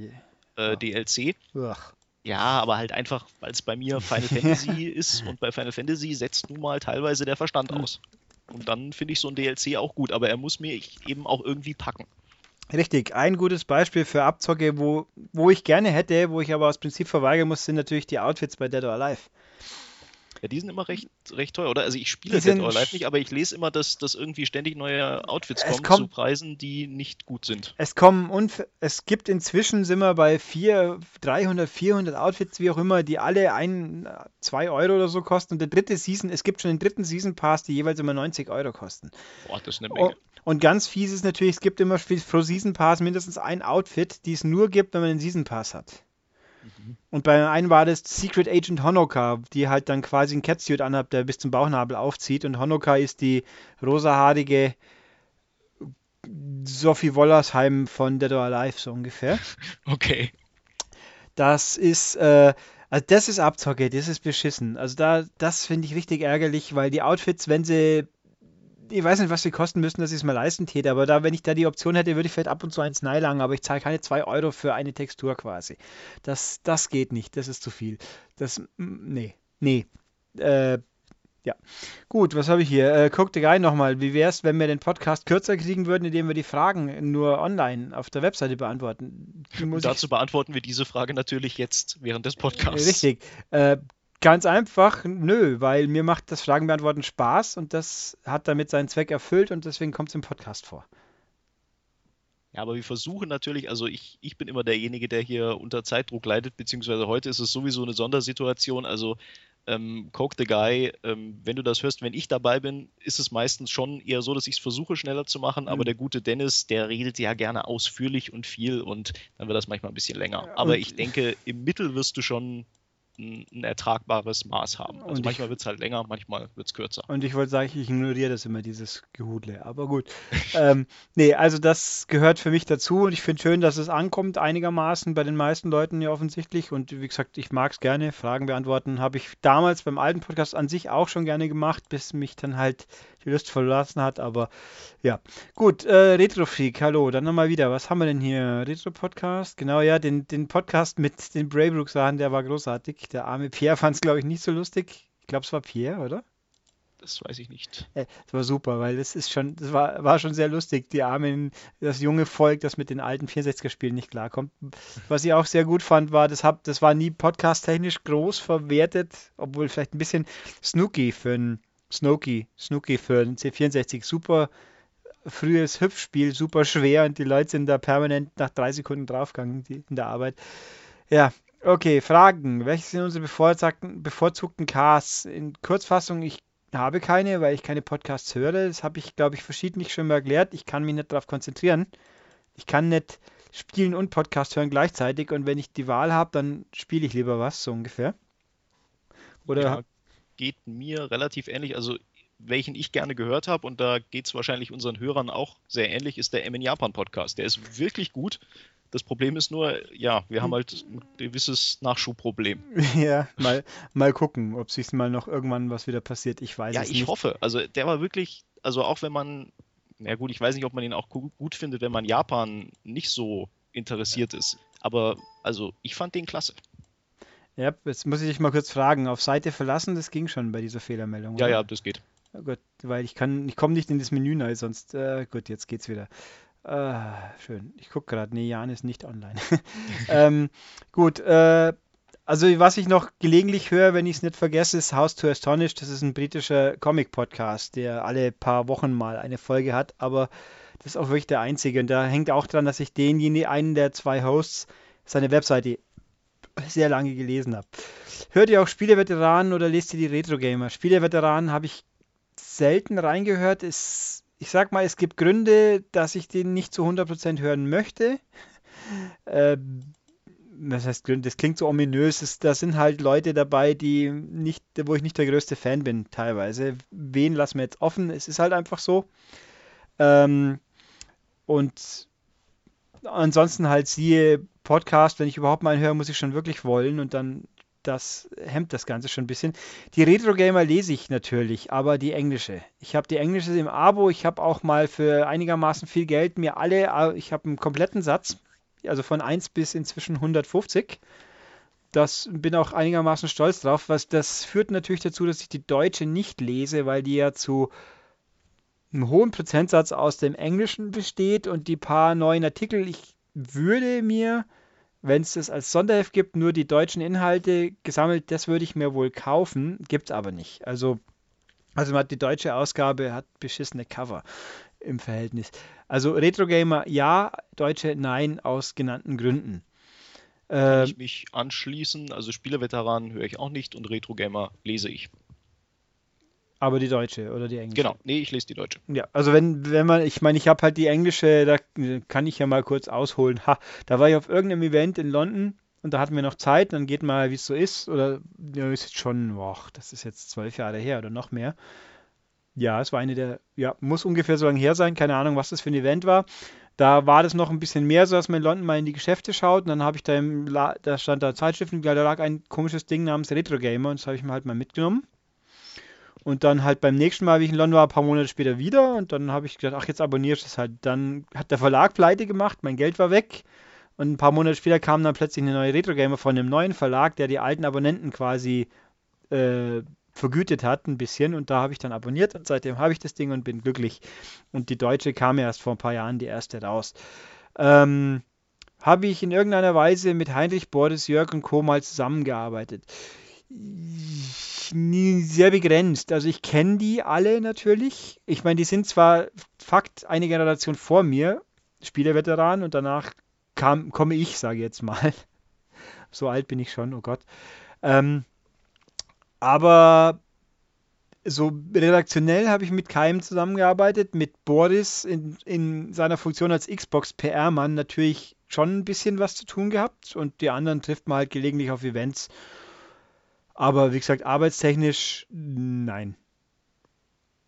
[SPEAKER 2] äh, DLC. Ach. Ja, aber halt einfach, weil es bei mir Final Fantasy <laughs> ist und bei Final Fantasy setzt nun mal teilweise der Verstand aus. Und dann finde ich so ein DLC auch gut, aber er muss mir eben auch irgendwie packen.
[SPEAKER 1] Richtig, ein gutes Beispiel für Abzocke, wo, wo ich gerne hätte, wo ich aber aus Prinzip verweigern muss, sind natürlich die Outfits bei Dead or Alive.
[SPEAKER 2] Ja, die sind immer recht, recht teuer, oder? Also ich spiele Dead or Alive nicht, aber ich lese immer, dass, dass irgendwie ständig neue Outfits kommen kommt, zu Preisen, die nicht gut sind.
[SPEAKER 1] Es kommen und es gibt inzwischen sind wir bei 4, 300, 400 Outfits, wie auch immer, die alle ein, 2 Euro oder so kosten. Und der dritte Season, es gibt schon den dritten Season Pass, die jeweils immer 90 Euro kosten.
[SPEAKER 2] Boah, das ist eine Menge.
[SPEAKER 1] Und ganz fies ist natürlich, es gibt immer pro Season Pass mindestens ein Outfit, die es nur gibt, wenn man den Season Pass hat. Mhm. Und bei einem war das Secret Agent Honoka, die halt dann quasi einen Catsuit anhat, der bis zum Bauchnabel aufzieht. Und Honoka ist die rosahaarige Sophie Wollersheim von Dead or Alive, so ungefähr. <laughs>
[SPEAKER 2] Okay.
[SPEAKER 1] Das ist, äh, also das ist Abzocke, das ist beschissen. Also da, das finde ich richtig ärgerlich, weil die Outfits, wenn sie ich weiß nicht, was sie kosten müssen, dass ich es mal leisten täte, aber da, wenn ich da die Option hätte, würde ich vielleicht ab und zu eins neilangen, aber ich zahle keine 2 Euro für eine Textur quasi. Das, das geht nicht, das ist zu viel. Das, nee, nee. Äh, ja. Gut, was habe ich hier? Äh, guck dir rein nochmal. Wie wäre es, wenn wir den Podcast kürzer kriegen würden, indem wir die Fragen nur online auf der Webseite beantworten?
[SPEAKER 2] Dazu beantworten wir diese Frage natürlich jetzt während des Podcasts.
[SPEAKER 1] Richtig. Äh, Ganz einfach, nö, weil mir macht das Fragen beantworten Spaß und das hat damit seinen Zweck erfüllt und deswegen kommt es im Podcast vor.
[SPEAKER 2] Ja, aber wir versuchen natürlich, also ich, ich bin immer derjenige, der hier unter Zeitdruck leidet, beziehungsweise heute ist es sowieso eine Sondersituation. Also ähm, Coke the Guy, ähm, wenn du das hörst, wenn ich dabei bin, ist es meistens schon eher so, dass ich es versuche, schneller zu machen. Mhm. Aber der gute Dennis, der redet ja gerne ausführlich und viel und dann wird das manchmal ein bisschen länger. Aber ich denke, im Mittel wirst du schon ein, ertragbares Maß haben. Also und manchmal wird es halt länger, manchmal wird es kürzer.
[SPEAKER 1] Und ich wollte sagen, ich ignoriere das immer, dieses Gehudle. Aber gut. <laughs> ähm, nee, also das gehört für mich dazu und ich finde schön, dass es ankommt, einigermaßen bei den meisten Leuten ja offensichtlich. Und wie gesagt, ich mag es gerne. Fragen beantworten habe ich damals beim alten Podcast an sich auch schon gerne gemacht, bis mich dann halt die Lust verlassen hat. Aber ja, gut. Äh, Retrofreak, hallo. Dann nochmal wieder. Was haben wir denn hier? Retro-Podcast? Genau, ja, den, den Podcast mit den Braybrook-Sachen, der war großartig. Der arme Pierre <laughs> fand es, glaube ich, nicht so lustig. Ich glaube, es war Pierre, oder?
[SPEAKER 2] Das weiß ich nicht.
[SPEAKER 1] Äh, das war super, weil das ist schon, das war, war schon sehr lustig. Die armen, das junge Volk, das mit den alten 64er-Spielen nicht klarkommt. Was ich auch sehr gut fand, war, das, hab, das war nie podcast-technisch groß verwertet, obwohl vielleicht ein bisschen Snooky für ein Snooky, Snooky für ein C64. Super frühes Hüpfspiel, super schwer und die Leute sind da permanent nach drei Sekunden draufgegangen in der Arbeit. Ja, okay, Fragen. Welche sind unsere bevorzugten, bevorzugten Casts? In Kurzfassung, ich habe keine, weil ich keine Podcasts höre. Das habe ich, glaube ich, verschiedentlich schon mal erklärt. Ich kann mich nicht darauf konzentrieren. Ich kann nicht spielen und Podcast hören gleichzeitig und wenn ich die Wahl habe, dann spiele ich lieber was, so ungefähr.
[SPEAKER 2] Oder ja, geht mir relativ ähnlich. Also welchen ich gerne gehört habe, und da geht es wahrscheinlich unseren Hörern auch sehr ähnlich, ist der M in Japan Podcast. Der ist wirklich gut. Das Problem ist nur, ja, wir haben halt ein gewisses Nachschubproblem. <laughs>
[SPEAKER 1] Ja, mal, mal gucken, ob sich mal noch irgendwann was wieder passiert. Ich weiß
[SPEAKER 2] ja,
[SPEAKER 1] es
[SPEAKER 2] nicht.
[SPEAKER 1] Ja, ich
[SPEAKER 2] hoffe. Also der war wirklich, also auch wenn man, na gut, ich weiß nicht, ob man ihn auch gut findet, wenn man Japan nicht so interessiert ist. Aber also ich fand den klasse.
[SPEAKER 1] Ja, jetzt muss ich dich mal kurz fragen. Auf Seite verlassen, das ging schon bei dieser Fehlermeldung.
[SPEAKER 2] Oder? Ja, ja, das geht.
[SPEAKER 1] Oh gut, weil ich kann, ich komme nicht in das Menü rein, sonst, äh, gut, jetzt geht's wieder. Äh, schön. Ich gucke gerade, nee, Jan ist nicht online. <laughs> ähm, gut, äh, also was ich noch gelegentlich höre, wenn ich es nicht vergesse, ist House to Astonish. Das ist ein britischer Comic-Podcast, der alle paar Wochen mal eine Folge hat, aber das ist auch wirklich der einzige. Und da hängt auch dran, dass ich denjenigen, einen der zwei Hosts, seine Webseite sehr lange gelesen habe. Hört ihr auch Spieleveteranen oder lest ihr die Retro-Gamer? Spieleveteranen habe ich selten reingehört. Es, ich sag mal, es gibt Gründe, dass ich den nicht zu 100% hören möchte. <laughs> Äh, was heißt Gründe? Das klingt so ominös. Es, da sind halt Leute dabei, die nicht, wo ich nicht der größte Fan bin, teilweise. Wen lassen wir jetzt offen? Es ist halt einfach so. Ähm, und ansonsten halt siehe Podcast, wenn ich überhaupt mal einen höre, muss ich schon wirklich wollen und dann das hemmt das Ganze schon ein bisschen. Die Retro Gamer lese ich natürlich, aber die englische. Ich habe die englische im Abo. Ich habe auch mal für einigermaßen viel Geld mir alle, ich habe einen kompletten Satz, also von 1 bis inzwischen 150. Das bin auch einigermaßen stolz drauf. Was das führt natürlich dazu, dass ich die deutsche nicht lese, weil die ja zu einem hohen Prozentsatz aus dem Englischen besteht und die paar neuen Artikel, ich würde mir wenn es das als Sonderheft gibt, nur die deutschen Inhalte gesammelt, das würde ich mir wohl kaufen, gibt es aber nicht. Also, also man hat die deutsche Ausgabe hat beschissene Cover im Verhältnis. Also Retro Gamer ja, deutsche nein, aus genannten Gründen.
[SPEAKER 2] Kann ich mich anschließen. Also Spielerveteranen höre ich auch nicht und Retro Gamer lese ich.
[SPEAKER 1] Aber die deutsche oder die englische?
[SPEAKER 2] Genau, nee, ich lese die deutsche.
[SPEAKER 1] Ja, also wenn, wenn man, ich meine, ich habe halt die englische, da kann ich ja mal kurz ausholen. Ha, da war ich auf irgendeinem Event in London und da hatten wir noch Zeit, dann geht mal, wie es so ist. Oder ja, ist jetzt schon, boah, das ist jetzt zwölf Jahre her oder noch mehr. Ja, es war eine der, ja, muss ungefähr so lange her sein, keine Ahnung, was das für ein Event war. Da war das noch ein bisschen mehr so, dass man in London mal in die Geschäfte schaut und dann habe ich da im, La da stand da Zeitschriften, da lag ein komisches Ding namens Retro Gamer und das habe ich mir halt mal mitgenommen. Und dann halt beim nächsten Mal, wie ich in London war, ein paar Monate später wieder. Und dann habe ich gedacht, ach, jetzt abonnierst du das halt. Dann hat der Verlag pleite gemacht, mein Geld war weg. Und ein paar Monate später kam dann plötzlich eine neue Retro-Gamer von einem neuen Verlag, der die alten Abonnenten quasi äh, vergütet hat, ein bisschen. Und da habe ich dann abonniert und seitdem habe ich das Ding und bin glücklich. Und die deutsche kam erst vor ein paar Jahren die erste raus. Ähm, habe ich in irgendeiner Weise mit Heinrich Boris, Jörg und Co. mal zusammengearbeitet? Sehr begrenzt. Also ich kenne die alle natürlich. Ich meine, die sind zwar Fakt eine Generation vor mir, Spielerveteran, und danach kam, komme ich, sage ich jetzt mal. <laughs> So alt bin ich schon, oh Gott. Ähm, aber so redaktionell habe ich mit keinem zusammengearbeitet. Mit Boris in, in seiner Funktion als Xbox-PR-Mann natürlich schon ein bisschen was zu tun gehabt und die anderen trifft man halt gelegentlich auf Events. Aber wie gesagt, arbeitstechnisch nein.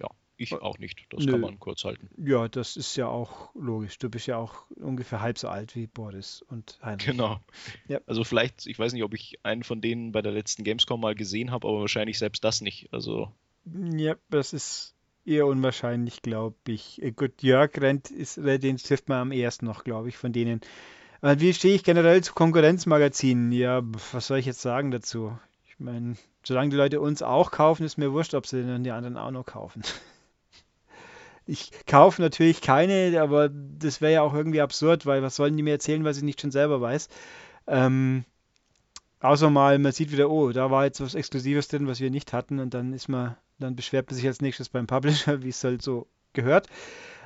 [SPEAKER 2] Ja, ich auch nicht. Das Nö. kann man kurz halten.
[SPEAKER 1] Ja, das ist ja auch logisch. Du bist ja auch ungefähr halb so alt wie Boris und Heinrich.
[SPEAKER 2] Genau. Ja. Also vielleicht, ich weiß nicht, ob ich einen von denen bei der letzten Gamescom mal gesehen habe, aber wahrscheinlich selbst das nicht. Also.
[SPEAKER 1] Ja, das ist eher unwahrscheinlich, glaube ich. Äh, gut, Jörg rennt, ist, den trifft man am ersten noch, glaube ich, von denen. Wie stehe ich generell zu Konkurrenzmagazinen? Ja, was soll ich jetzt sagen dazu? Ich meine, solange die Leute uns auch kaufen, ist mir wurscht, ob sie dann die anderen auch noch kaufen. <laughs> Ich kaufe natürlich keine, aber das wäre ja auch irgendwie absurd, weil was sollen die mir erzählen, was ich nicht schon selber weiß? Ähm, außer mal, man sieht wieder, oh, da war jetzt was Exklusives drin, was wir nicht hatten, und dann ist man, dann beschwert man sich als nächstes beim Publisher, <laughs> wie es halt so gehört.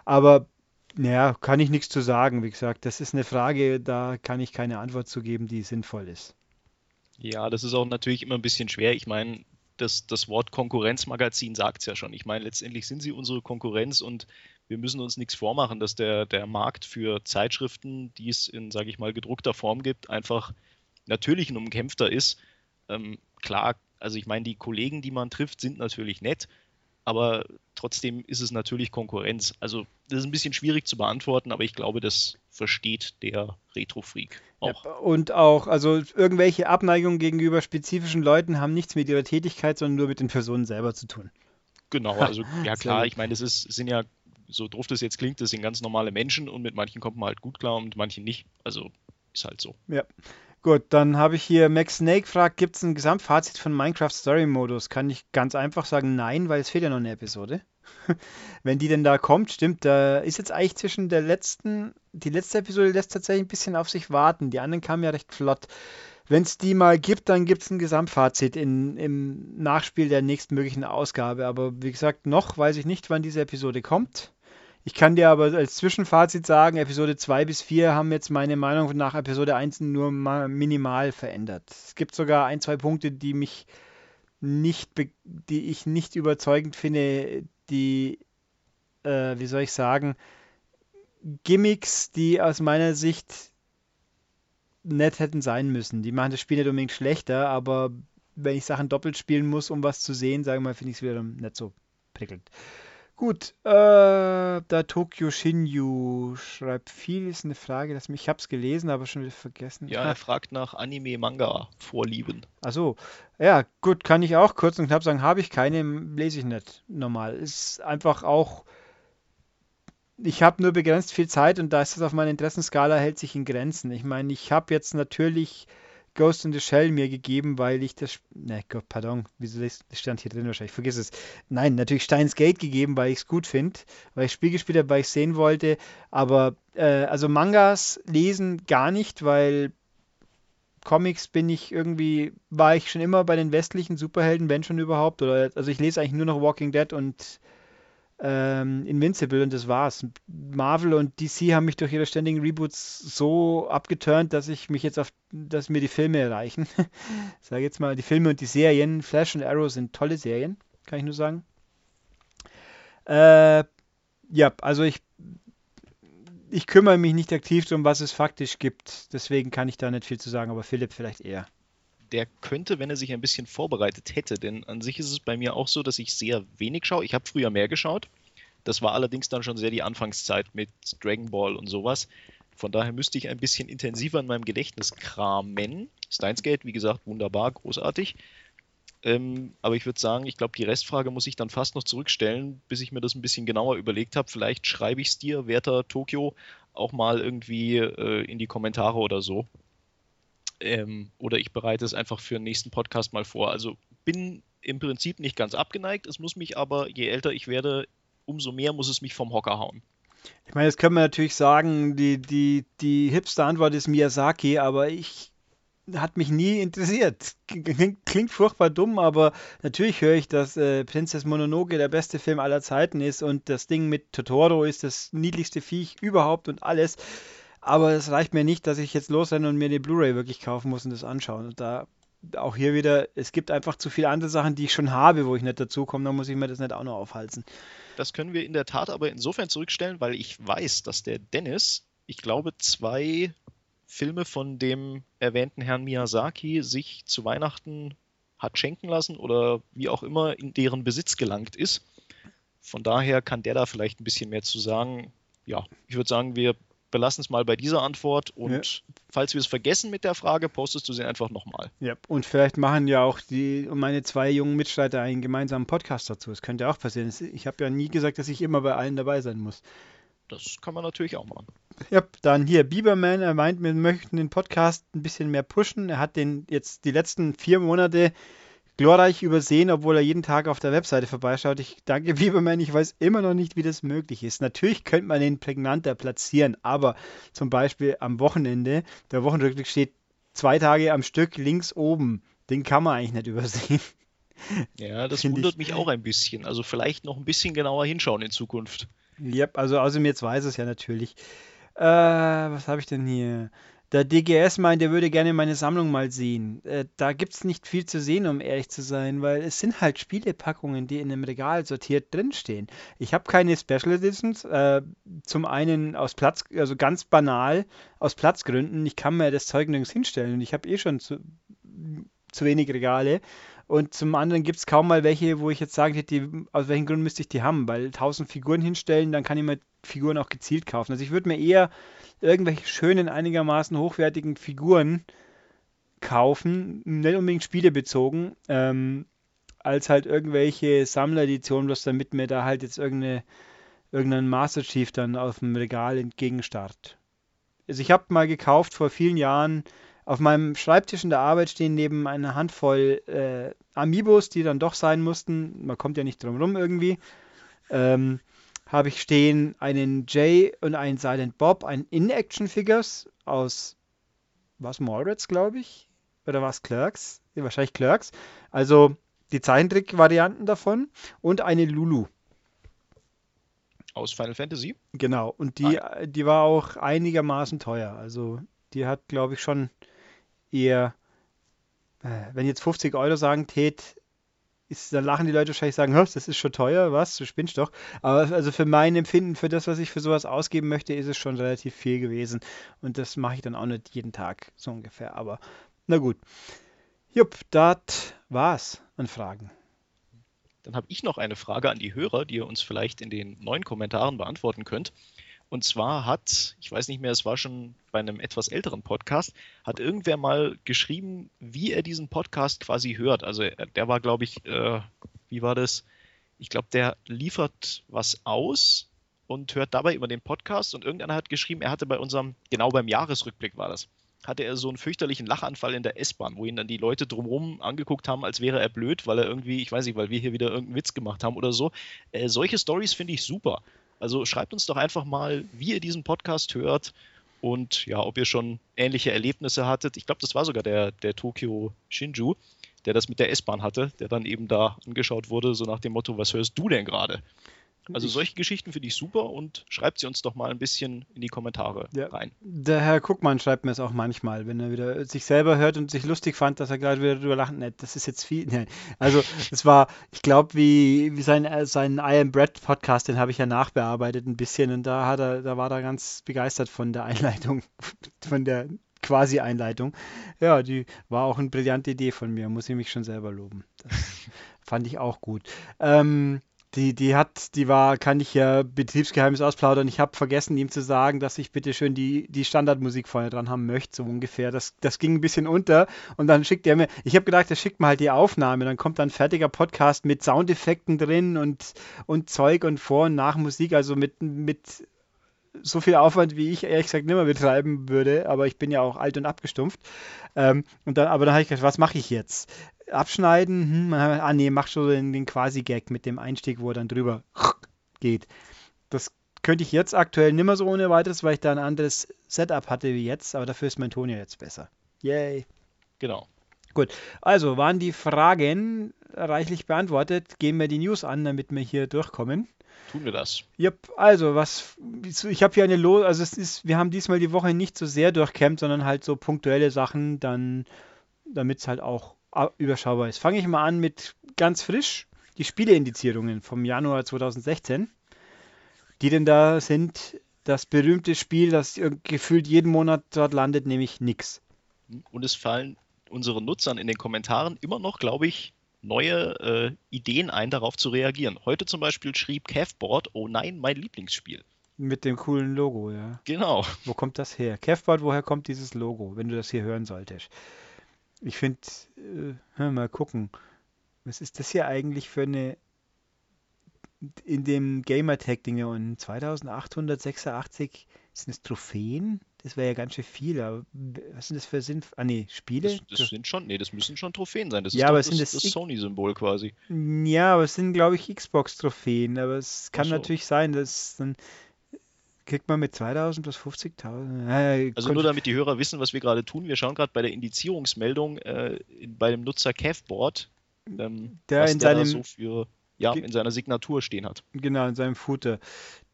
[SPEAKER 1] Aber naja, kann ich nichts zu sagen. Wie gesagt, das ist eine Frage, da kann ich keine Antwort zu geben, die sinnvoll ist.
[SPEAKER 2] Ja, das ist auch natürlich immer ein bisschen schwer. Ich meine, das, das Wort Konkurrenzmagazin sagt es ja schon. Ich meine, letztendlich sind sie unsere Konkurrenz und wir müssen uns nichts vormachen, dass der, der Markt für Zeitschriften, die es in, sage ich mal, gedruckter Form gibt, einfach natürlich ein umkämpfter ist. Ähm, klar, also ich meine, die Kollegen, die man trifft, sind natürlich nett, aber trotzdem ist es natürlich Konkurrenz. Also das ist ein bisschen schwierig zu beantworten, aber ich glaube, das versteht der Retro-Freak auch.
[SPEAKER 1] Ja, und auch, also irgendwelche Abneigungen gegenüber spezifischen Leuten haben nichts mit ihrer Tätigkeit, sondern nur mit den Personen selber zu tun.
[SPEAKER 2] Genau, also ja klar, ich meine, es ist, sind ja, so doof das jetzt klingt, das sind ganz normale Menschen und mit manchen kommt man halt gut klar und mit manchen nicht. Also ist halt so.
[SPEAKER 1] Ja. Gut, dann habe ich hier Max Snake fragt, gibt es ein Gesamtfazit von Minecraft Story Modus? Kann ich ganz einfach sagen, nein, weil es fehlt ja noch eine Episode. <laughs> Wenn die denn da kommt, stimmt, da ist jetzt eigentlich zwischen der letzten, die letzte Episode lässt tatsächlich ein bisschen auf sich warten. Die anderen kamen ja recht flott. Wenn es die mal gibt, dann gibt es ein Gesamtfazit in, im Nachspiel der nächstmöglichen Ausgabe. Aber wie gesagt, noch weiß ich nicht, wann diese Episode kommt. Ich kann dir aber als Zwischenfazit sagen, Episode 2 bis 4 haben jetzt meine Meinung nach Episode 1 nur minimal verändert. Es gibt sogar ein, zwei Punkte, die mich nicht, die ich nicht überzeugend finde, die, äh, wie soll ich sagen, Gimmicks, die aus meiner Sicht nett hätten sein müssen. Die machen das Spiel nicht unbedingt schlechter, aber wenn ich Sachen doppelt spielen muss, um was zu sehen, sagen wir mal, finde ich es wieder nicht so prickelnd. Gut, äh, da Tokyo Shinju schreibt viel, ist eine Frage, dass mich, ich habe es gelesen, aber schon wieder vergessen.
[SPEAKER 2] Ja, er fragt nach Anime-Manga-Vorlieben.
[SPEAKER 1] Achso, ja, gut, kann ich auch kurz und knapp sagen, habe ich keine, lese ich nicht normal. Ist einfach auch, ich habe nur begrenzt viel Zeit und da ist es auf meiner Interessenskala, hält sich in Grenzen. Ich meine, ich habe jetzt natürlich Ghost in the Shell mir gegeben, weil ich das. Ne, Gott, pardon, wieso stand hier drin wahrscheinlich? Vergiss es. Nein, natürlich Steins Gate gegeben, weil ich es gut finde, weil ich Spiel gespielt habe, weil ich sehen wollte. Aber äh, also Mangas lesen gar nicht, weil Comics bin ich irgendwie, war ich schon immer bei den westlichen Superhelden, wenn schon überhaupt. Oder, also ich lese eigentlich nur noch Walking Dead und ähm, Invincible und das war's. Marvel und DC haben mich durch ihre ständigen Reboots so abgeturnt, dass ich mich jetzt auf, dass mir die Filme erreichen. <laughs> Sage jetzt mal, die Filme und die Serien. Flash und Arrow sind tolle Serien, kann ich nur sagen. Äh, ja, also ich ich kümmere mich nicht aktiv darum, was es faktisch gibt. Deswegen kann ich da nicht viel zu sagen, aber Philipp vielleicht eher.
[SPEAKER 2] Der könnte, wenn er sich ein bisschen vorbereitet hätte, denn an sich ist es bei mir auch so, dass ich sehr wenig schaue. Ich habe früher mehr geschaut. Das war allerdings dann schon sehr die Anfangszeit mit Dragon Ball und sowas. Von daher müsste ich ein bisschen intensiver in meinem Gedächtnis kramen. Steins Gate, wie gesagt, wunderbar, großartig. Ähm, aber ich würde sagen, ich glaube, die Restfrage muss ich dann fast noch zurückstellen, bis ich mir das ein bisschen genauer überlegt habe. Vielleicht schreibe ich es dir, Werter Tokio, auch mal irgendwie äh, in die Kommentare oder so. Ähm, oder ich bereite es einfach für den nächsten Podcast mal vor. Also bin im Prinzip nicht ganz abgeneigt. Es muss mich aber, je älter ich werde, umso mehr muss es mich vom Hocker hauen.
[SPEAKER 1] Ich meine, jetzt können wir natürlich sagen, die, die, die hipster Antwort ist Miyazaki, aber ich hat mich nie interessiert. Klingt furchtbar dumm, aber natürlich höre ich, dass äh, Prinzess Mononoke der beste Film aller Zeiten ist und das Ding mit Totoro ist das niedlichste Viech überhaupt und alles. Aber es reicht mir nicht, dass ich jetzt losrenne und mir die Blu-ray wirklich kaufen muss und das anschauen. Und da auch hier wieder, es gibt einfach zu viele andere Sachen, die ich schon habe, wo ich nicht dazu komme, dann muss ich mir das nicht auch noch aufhalten.
[SPEAKER 2] Das können wir in der Tat aber insofern zurückstellen, weil ich weiß, dass der Dennis, ich glaube, zwei Filme von dem erwähnten Herrn Miyazaki sich zu Weihnachten hat schenken lassen oder wie auch immer in deren Besitz gelangt ist. Von daher kann der da vielleicht ein bisschen mehr zu sagen. Ja, ich würde sagen, wir belassen es mal bei dieser Antwort und ja. falls wir es vergessen mit der Frage, postest du sie einfach nochmal.
[SPEAKER 1] Ja, und vielleicht machen ja auch die meine zwei jungen Mitstreiter einen gemeinsamen Podcast dazu. Das könnte auch passieren. Ich habe ja nie gesagt, dass ich immer bei allen dabei sein muss.
[SPEAKER 2] Das kann man natürlich auch machen.
[SPEAKER 1] Ja, dann hier Bieberman, er meint, wir möchten den Podcast ein bisschen mehr pushen. Er hat den jetzt die letzten vier Monate glorreich übersehen, obwohl er jeden Tag auf der Webseite vorbeischaut. Ich danke <laughs> Bieberman, ich weiß immer noch nicht, wie das möglich ist. Natürlich könnte man den prägnanter platzieren, aber zum Beispiel am Wochenende, der Wochenrückblick steht zwei Tage am Stück links oben. Den kann man eigentlich nicht übersehen. <laughs>
[SPEAKER 2] Ja, das Find wundert ich. mich auch ein bisschen. Also vielleicht noch ein bisschen genauer hinschauen in Zukunft.
[SPEAKER 1] Ja, also außerdem jetzt weiß es ja natürlich. Äh, was habe ich denn hier? Der DGS meint, er würde gerne meine Sammlung mal sehen. Äh, da gibt es nicht viel zu sehen, um ehrlich zu sein, weil es sind halt Spielepackungen, die in einem Regal sortiert drinstehen. Ich habe keine Special Editions. Äh, zum einen aus Platz, also ganz banal, aus Platzgründen. Ich kann mir das Zeug nirgends hinstellen und ich habe eh schon zu, zu wenig Regale. Und zum anderen gibt es kaum mal welche, wo ich jetzt sagen hätte, aus welchem Grund müsste ich die haben, weil 1000 Figuren hinstellen, dann kann ich mir Figuren auch gezielt kaufen. Also ich würde mir eher irgendwelche schönen, einigermaßen hochwertigen Figuren kaufen, nicht unbedingt spielebezogen, ähm, als halt irgendwelche Sammlereditionen, bloß damit mir da halt jetzt irgendeine, irgendein Master Chief dann auf dem Regal entgegenstarrt. Also ich habe mal gekauft vor vielen Jahren auf meinem Schreibtisch in der Arbeit stehen neben einer Handvoll äh, Amiibos, die dann doch sein mussten. Man kommt ja nicht drum rum irgendwie. Ähm, habe ich stehen einen Jay und einen Silent Bob, ein In-Action-Figures aus was Mallrats, glaube ich. Oder was Clerks? Ja, wahrscheinlich Clerks. Also die Zeichentrick-Varianten davon und eine Lulu.
[SPEAKER 2] Aus Final Fantasy?
[SPEAKER 1] Genau, und die, die war auch einigermaßen teuer. Also die hat, glaube ich, schon eher, äh, wenn jetzt 50 Euro sagen tät, ist, dann lachen die Leute wahrscheinlich sagen, das ist schon teuer, was, du spinnst doch. Aber also für mein Empfinden, für das, was ich für sowas ausgeben möchte, ist es schon relativ viel gewesen. Und das mache ich dann auch nicht jeden Tag, so ungefähr. Aber na gut. Jupp, das war's an Fragen.
[SPEAKER 2] Dann habe ich noch eine Frage an die Hörer, die ihr uns vielleicht in den neuen Kommentaren beantworten könnt. Und zwar hat, ich weiß nicht mehr, es war schon bei einem etwas älteren Podcast, hat irgendwer mal geschrieben, wie er diesen Podcast quasi hört. Also der war, glaube ich, äh, wie war das? Ich glaube, der liefert was aus und hört dabei über den Podcast und irgendeiner hat geschrieben, er hatte bei unserem, genau beim Jahresrückblick war das, hatte er so einen fürchterlichen Lachanfall in der S-Bahn, wo ihn dann die Leute drumherum angeguckt haben, als wäre er blöd, weil er irgendwie, ich weiß nicht, weil wir hier wieder irgendeinen Witz gemacht haben oder so. Äh, solche Stories finde ich super. Also schreibt uns doch einfach mal, wie ihr diesen Podcast hört Und ja, ob ihr schon ähnliche Erlebnisse hattet. Ich glaube, das war sogar der, der Tokyo Shinju, der das mit der S-Bahn hatte, der dann eben da angeschaut wurde, so nach dem Motto, was hörst du denn gerade? Also solche Geschichten finde ich super und schreibt sie uns doch mal ein bisschen in die Kommentare ja. rein.
[SPEAKER 1] Der Herr Guckmann schreibt mir es auch manchmal, wenn er wieder sich selber hört und sich lustig fand, dass er gerade wieder drüber lacht. Nee, das ist jetzt viel. <laughs> Nee. Also es war, ich glaube, wie, wie sein, äh, sein I Am Bread Podcast, den habe ich ja nachbearbeitet ein bisschen und da hat er, da war er ganz begeistert von der Einleitung, <laughs> von der quasi Einleitung. Ja, die war auch eine brillante Idee von mir, muss ich mich schon selber loben. Das fand ich auch gut. Ähm, die, die hat, die war, kann ich ja Betriebsgeheimnis ausplaudern. Ich habe vergessen, ihm zu sagen, dass ich bitte schön die, die Standardmusik vorne dran haben möchte, so ungefähr. Das, das ging ein bisschen unter. Und dann schickt er mir, ich habe gedacht, er schickt mir halt die Aufnahme. Dann kommt dann ein fertiger Podcast mit Soundeffekten drin und, und Zeug und Vor- und Nachmusik, also mit, mit so viel Aufwand, wie ich ehrlich gesagt nicht mehr betreiben würde, aber ich bin ja auch alt und abgestumpft. Ähm, und dann, aber dann habe ich gedacht, was mache ich jetzt? abschneiden. Hm, ah nee, mach schon den, den Quasi-Gag mit dem Einstieg, wo er dann drüber geht. Das könnte ich jetzt aktuell nicht mehr so ohne weiteres, weil ich da ein anderes Setup hatte wie jetzt, aber dafür ist mein Ton ja jetzt besser. Yay.
[SPEAKER 2] Genau.
[SPEAKER 1] Gut, also waren die Fragen reichlich beantwortet. Gehen wir die News an, damit wir hier durchkommen.
[SPEAKER 2] Tun wir das.
[SPEAKER 1] Yep, also was ich habe hier eine Lo also es ist wir haben diesmal die Woche nicht so sehr durchkämmt, sondern halt so punktuelle Sachen, dann damit es halt auch überschaubar ist. Fange ich mal an mit ganz frisch die Spieleindizierungen vom Januar 2016, die denn da sind das berühmte Spiel, das gefühlt jeden Monat dort landet, nämlich nix.
[SPEAKER 2] Und es fallen unseren Nutzern in den Kommentaren immer noch, glaube ich, neue äh, Ideen ein, darauf zu reagieren. Heute zum Beispiel schrieb Cavboard, oh nein, mein Lieblingsspiel.
[SPEAKER 1] Mit dem coolen Logo, ja.
[SPEAKER 2] Genau.
[SPEAKER 1] Wo kommt das her? Cavboard, woher kommt dieses Logo, wenn du das hier hören solltest? Ich finde, äh, mal gucken. Was ist das hier eigentlich für eine in dem Gamertag-Ding und 2886 sind es Trophäen? Das wäre ja ganz schön viel, aber was sind das für Sinn? Ah nee, Spiele?
[SPEAKER 2] Das, das sind schon, nee, das müssen schon Trophäen sein. Das
[SPEAKER 1] ja, ist aber
[SPEAKER 2] das,
[SPEAKER 1] sind das,
[SPEAKER 2] das Sony-Symbol quasi.
[SPEAKER 1] Ja, aber es sind, glaube ich, Xbox-Trophäen. Aber es kann so. natürlich sein, dass dann kriegt man mit 2000 plus 50.000.
[SPEAKER 2] Äh, also nur damit die Hörer wissen, was wir gerade tun. Wir schauen gerade bei der Indizierungsmeldung äh, bei dem Nutzer Cavboard, ähm,
[SPEAKER 1] der was in der seinem,
[SPEAKER 2] so für, ja, in seiner Signatur stehen hat.
[SPEAKER 1] Genau, in seinem Footer.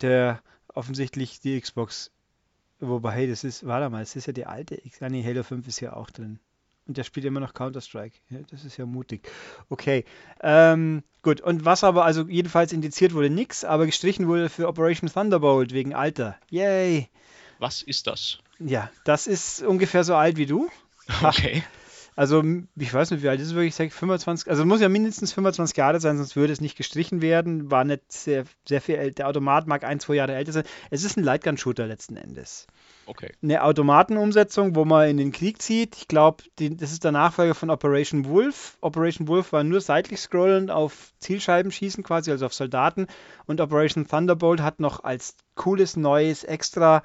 [SPEAKER 1] Der offensichtlich die Xbox, wobei, hey, das ist, warte mal, das ist ja die alte X, ah, nee, Halo 5 ist ja auch drin. Und der spielt immer noch Counter-Strike. Ja, das ist ja mutig. Okay. Ähm, gut. Und was aber, also jedenfalls indiziert wurde nichts, aber gestrichen wurde für Operation Thunderbolt wegen Alter. Yay.
[SPEAKER 2] Was ist das?
[SPEAKER 1] Ja, das ist ungefähr so alt wie du. <laughs>
[SPEAKER 2] Okay.
[SPEAKER 1] Also, ich weiß nicht, wie alt ist es wirklich? Ich sage 25, also muss ja mindestens 25 Jahre sein, sonst würde es nicht gestrichen werden. War nicht sehr, sehr viel älter. Der Automat mag ein, zwei Jahre älter sein. Es ist ein Lightgun-Shooter letzten Endes.
[SPEAKER 2] Okay.
[SPEAKER 1] Eine Automatenumsetzung, wo man in den Krieg zieht. Ich glaube, das ist der Nachfolger von Operation Wolf. Operation Wolf war nur seitlich scrollend auf Zielscheiben schießen, quasi, also auf Soldaten. Und Operation Thunderbolt hat noch als cooles neues Extra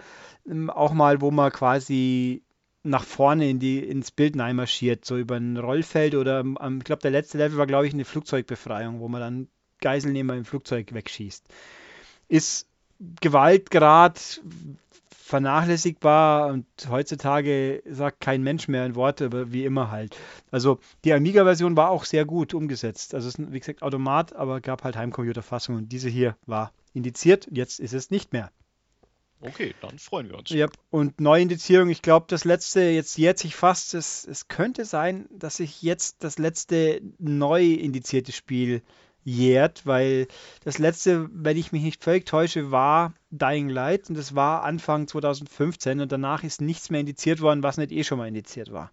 [SPEAKER 1] ähm, auch mal, wo man quasi nach vorne in die, ins Bild marschiert, so über ein Rollfeld oder ähm, ich glaube, der letzte Level war, glaube ich, eine Flugzeugbefreiung, wo man dann Geiselnehmer im Flugzeug wegschießt. Ist Gewaltgrad vernachlässigbar und heutzutage sagt kein Mensch mehr ein Wort, aber wie immer halt. Also die Amiga-Version war auch sehr gut umgesetzt. Also es ist wie gesagt Automat, aber gab halt Heimcomputerfassung und diese hier war indiziert. Jetzt ist es nicht mehr.
[SPEAKER 2] Okay, dann freuen wir uns.
[SPEAKER 1] Ja, und Neuindizierung, ich glaube, das letzte, jetzt jährt sich fast, es, es könnte sein, dass sich jetzt das letzte neu indizierte Spiel jährt, weil das letzte, wenn ich mich nicht völlig täusche, war Dying Light und das war Anfang 2015 und danach ist nichts mehr indiziert worden, was nicht eh schon mal indiziert war.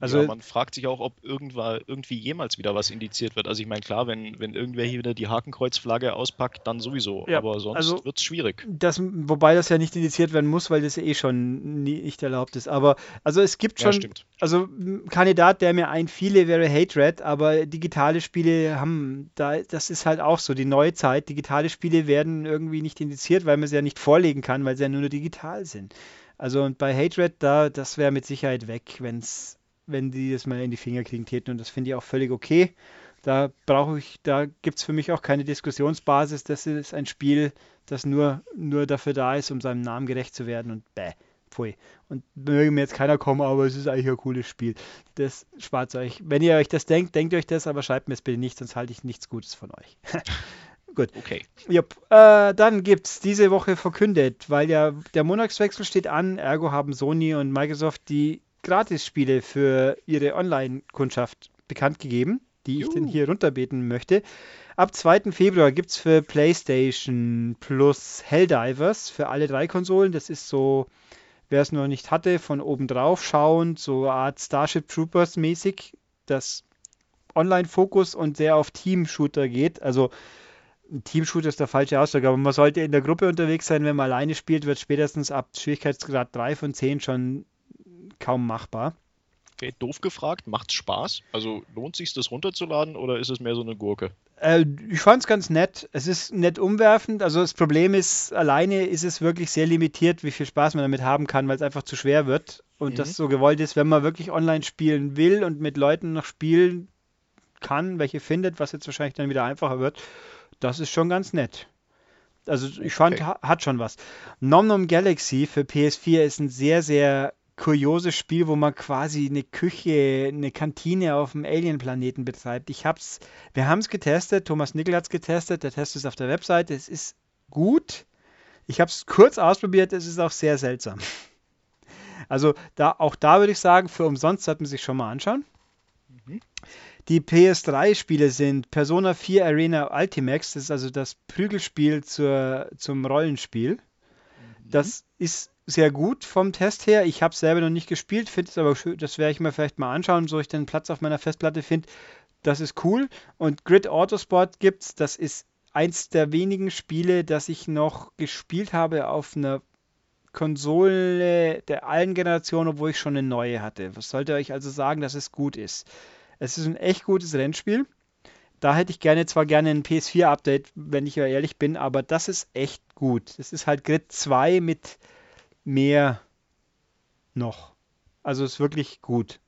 [SPEAKER 2] Also ja, man fragt sich auch, ob irgendwann, irgendwie jemals wieder was indiziert wird. Also ich meine, klar, wenn, wenn irgendwer hier wieder die Hakenkreuzflagge auspackt, dann sowieso. Ja, Aber sonst also wird es schwierig.
[SPEAKER 1] Das, wobei das ja nicht indiziert werden muss, weil das ja eh schon nicht erlaubt ist. Aber also es gibt schon, ja, also ein Kandidat, der mir einfiele, wäre Hatred, aber digitale Spiele haben, da, das ist halt auch so, die neue Zeit. Digitale Spiele werden irgendwie nicht indiziert, weil man sie ja nicht vorlegen kann, weil sie ja nur, nur digital sind. Also und bei Hatred, da, das wäre mit Sicherheit weg, wenn es wenn die das mal in die Finger kriegen täten. Und das finde ich auch völlig okay. Da brauche ich, da gibt es für mich auch keine Diskussionsbasis. Das ist ein Spiel, das nur, nur dafür da ist, um seinem Namen gerecht zu werden und bäh. Pfui. Und möge mir jetzt keiner kommen, aber es ist eigentlich ein cooles Spiel. Das spart euch. Wenn ihr euch das denkt, denkt euch das, aber schreibt mir es bitte nicht, sonst halte ich nichts Gutes von euch. <laughs> Gut.
[SPEAKER 2] Okay.
[SPEAKER 1] Jupp. Äh, dann gibt es diese Woche verkündet, weil ja der Monatswechsel steht an, ergo haben Sony und Microsoft die Gratisspiele für ihre Online-Kundschaft bekannt gegeben, die ich denn hier runterbeten möchte. Ab 2. Februar gibt es für PlayStation Plus Helldivers für alle drei Konsolen. Das ist so, wer es noch nicht hatte, von oben drauf schauend, so eine Art Starship Troopers mäßig, das Online-Fokus und sehr auf Team-Shooter geht. Also Team-Shooter ist der falsche Ausdruck, aber man sollte in der Gruppe unterwegs sein. Wenn man alleine spielt, wird spätestens ab Schwierigkeitsgrad 3 von 10 schon kaum machbar.
[SPEAKER 2] Okay, doof gefragt, macht's Spaß? Also lohnt sich das runterzuladen oder ist es mehr so eine Gurke?
[SPEAKER 1] Äh, ich fand's ganz nett. Es ist nett umwerfend. Also das Problem ist, alleine ist es wirklich sehr limitiert, wie viel Spaß man damit haben kann, weil es einfach zu schwer wird. Und mhm. das so gewollt ist, wenn man wirklich online spielen will und mit Leuten noch spielen kann, welche findet, was jetzt wahrscheinlich dann wieder einfacher wird, das ist schon ganz nett. Also ich fand, okay. hat schon was. Nom Nom Galaxy für PS4 ist ein sehr, sehr kurioses Spiel, wo man quasi eine Küche, eine Kantine auf dem Alien-Planeten betreibt. Ich hab's, wir haben es getestet, Thomas Nickel hat es getestet, der Test ist auf der Webseite, es ist gut. Ich habe es kurz ausprobiert, es ist auch sehr seltsam. Also da, auch da würde ich sagen, für umsonst sollte man sich schon mal anschauen. Mhm. Die PS3-Spiele sind Persona 4 Arena Ultimax, das ist also das Prügelspiel zur, zum Rollenspiel. Mhm. Das ist sehr gut vom Test her. Ich habe es selber noch nicht gespielt, finde es aber schön, das werde ich mir vielleicht mal anschauen, so ich den Platz auf meiner Festplatte finde. Das ist cool. Und Grid Autosport gibt es. Das ist eins der wenigen Spiele, das ich noch gespielt habe auf einer Konsole der allen Generationen, obwohl ich schon eine neue hatte. Was sollte euch also sagen, dass es gut ist? Es ist ein echt gutes Rennspiel. Da hätte ich gerne zwar gerne ein PS4-Update, wenn ich ehrlich bin, aber das ist echt gut. Es ist halt Grid 2 mit mehr noch. Also ist wirklich gut.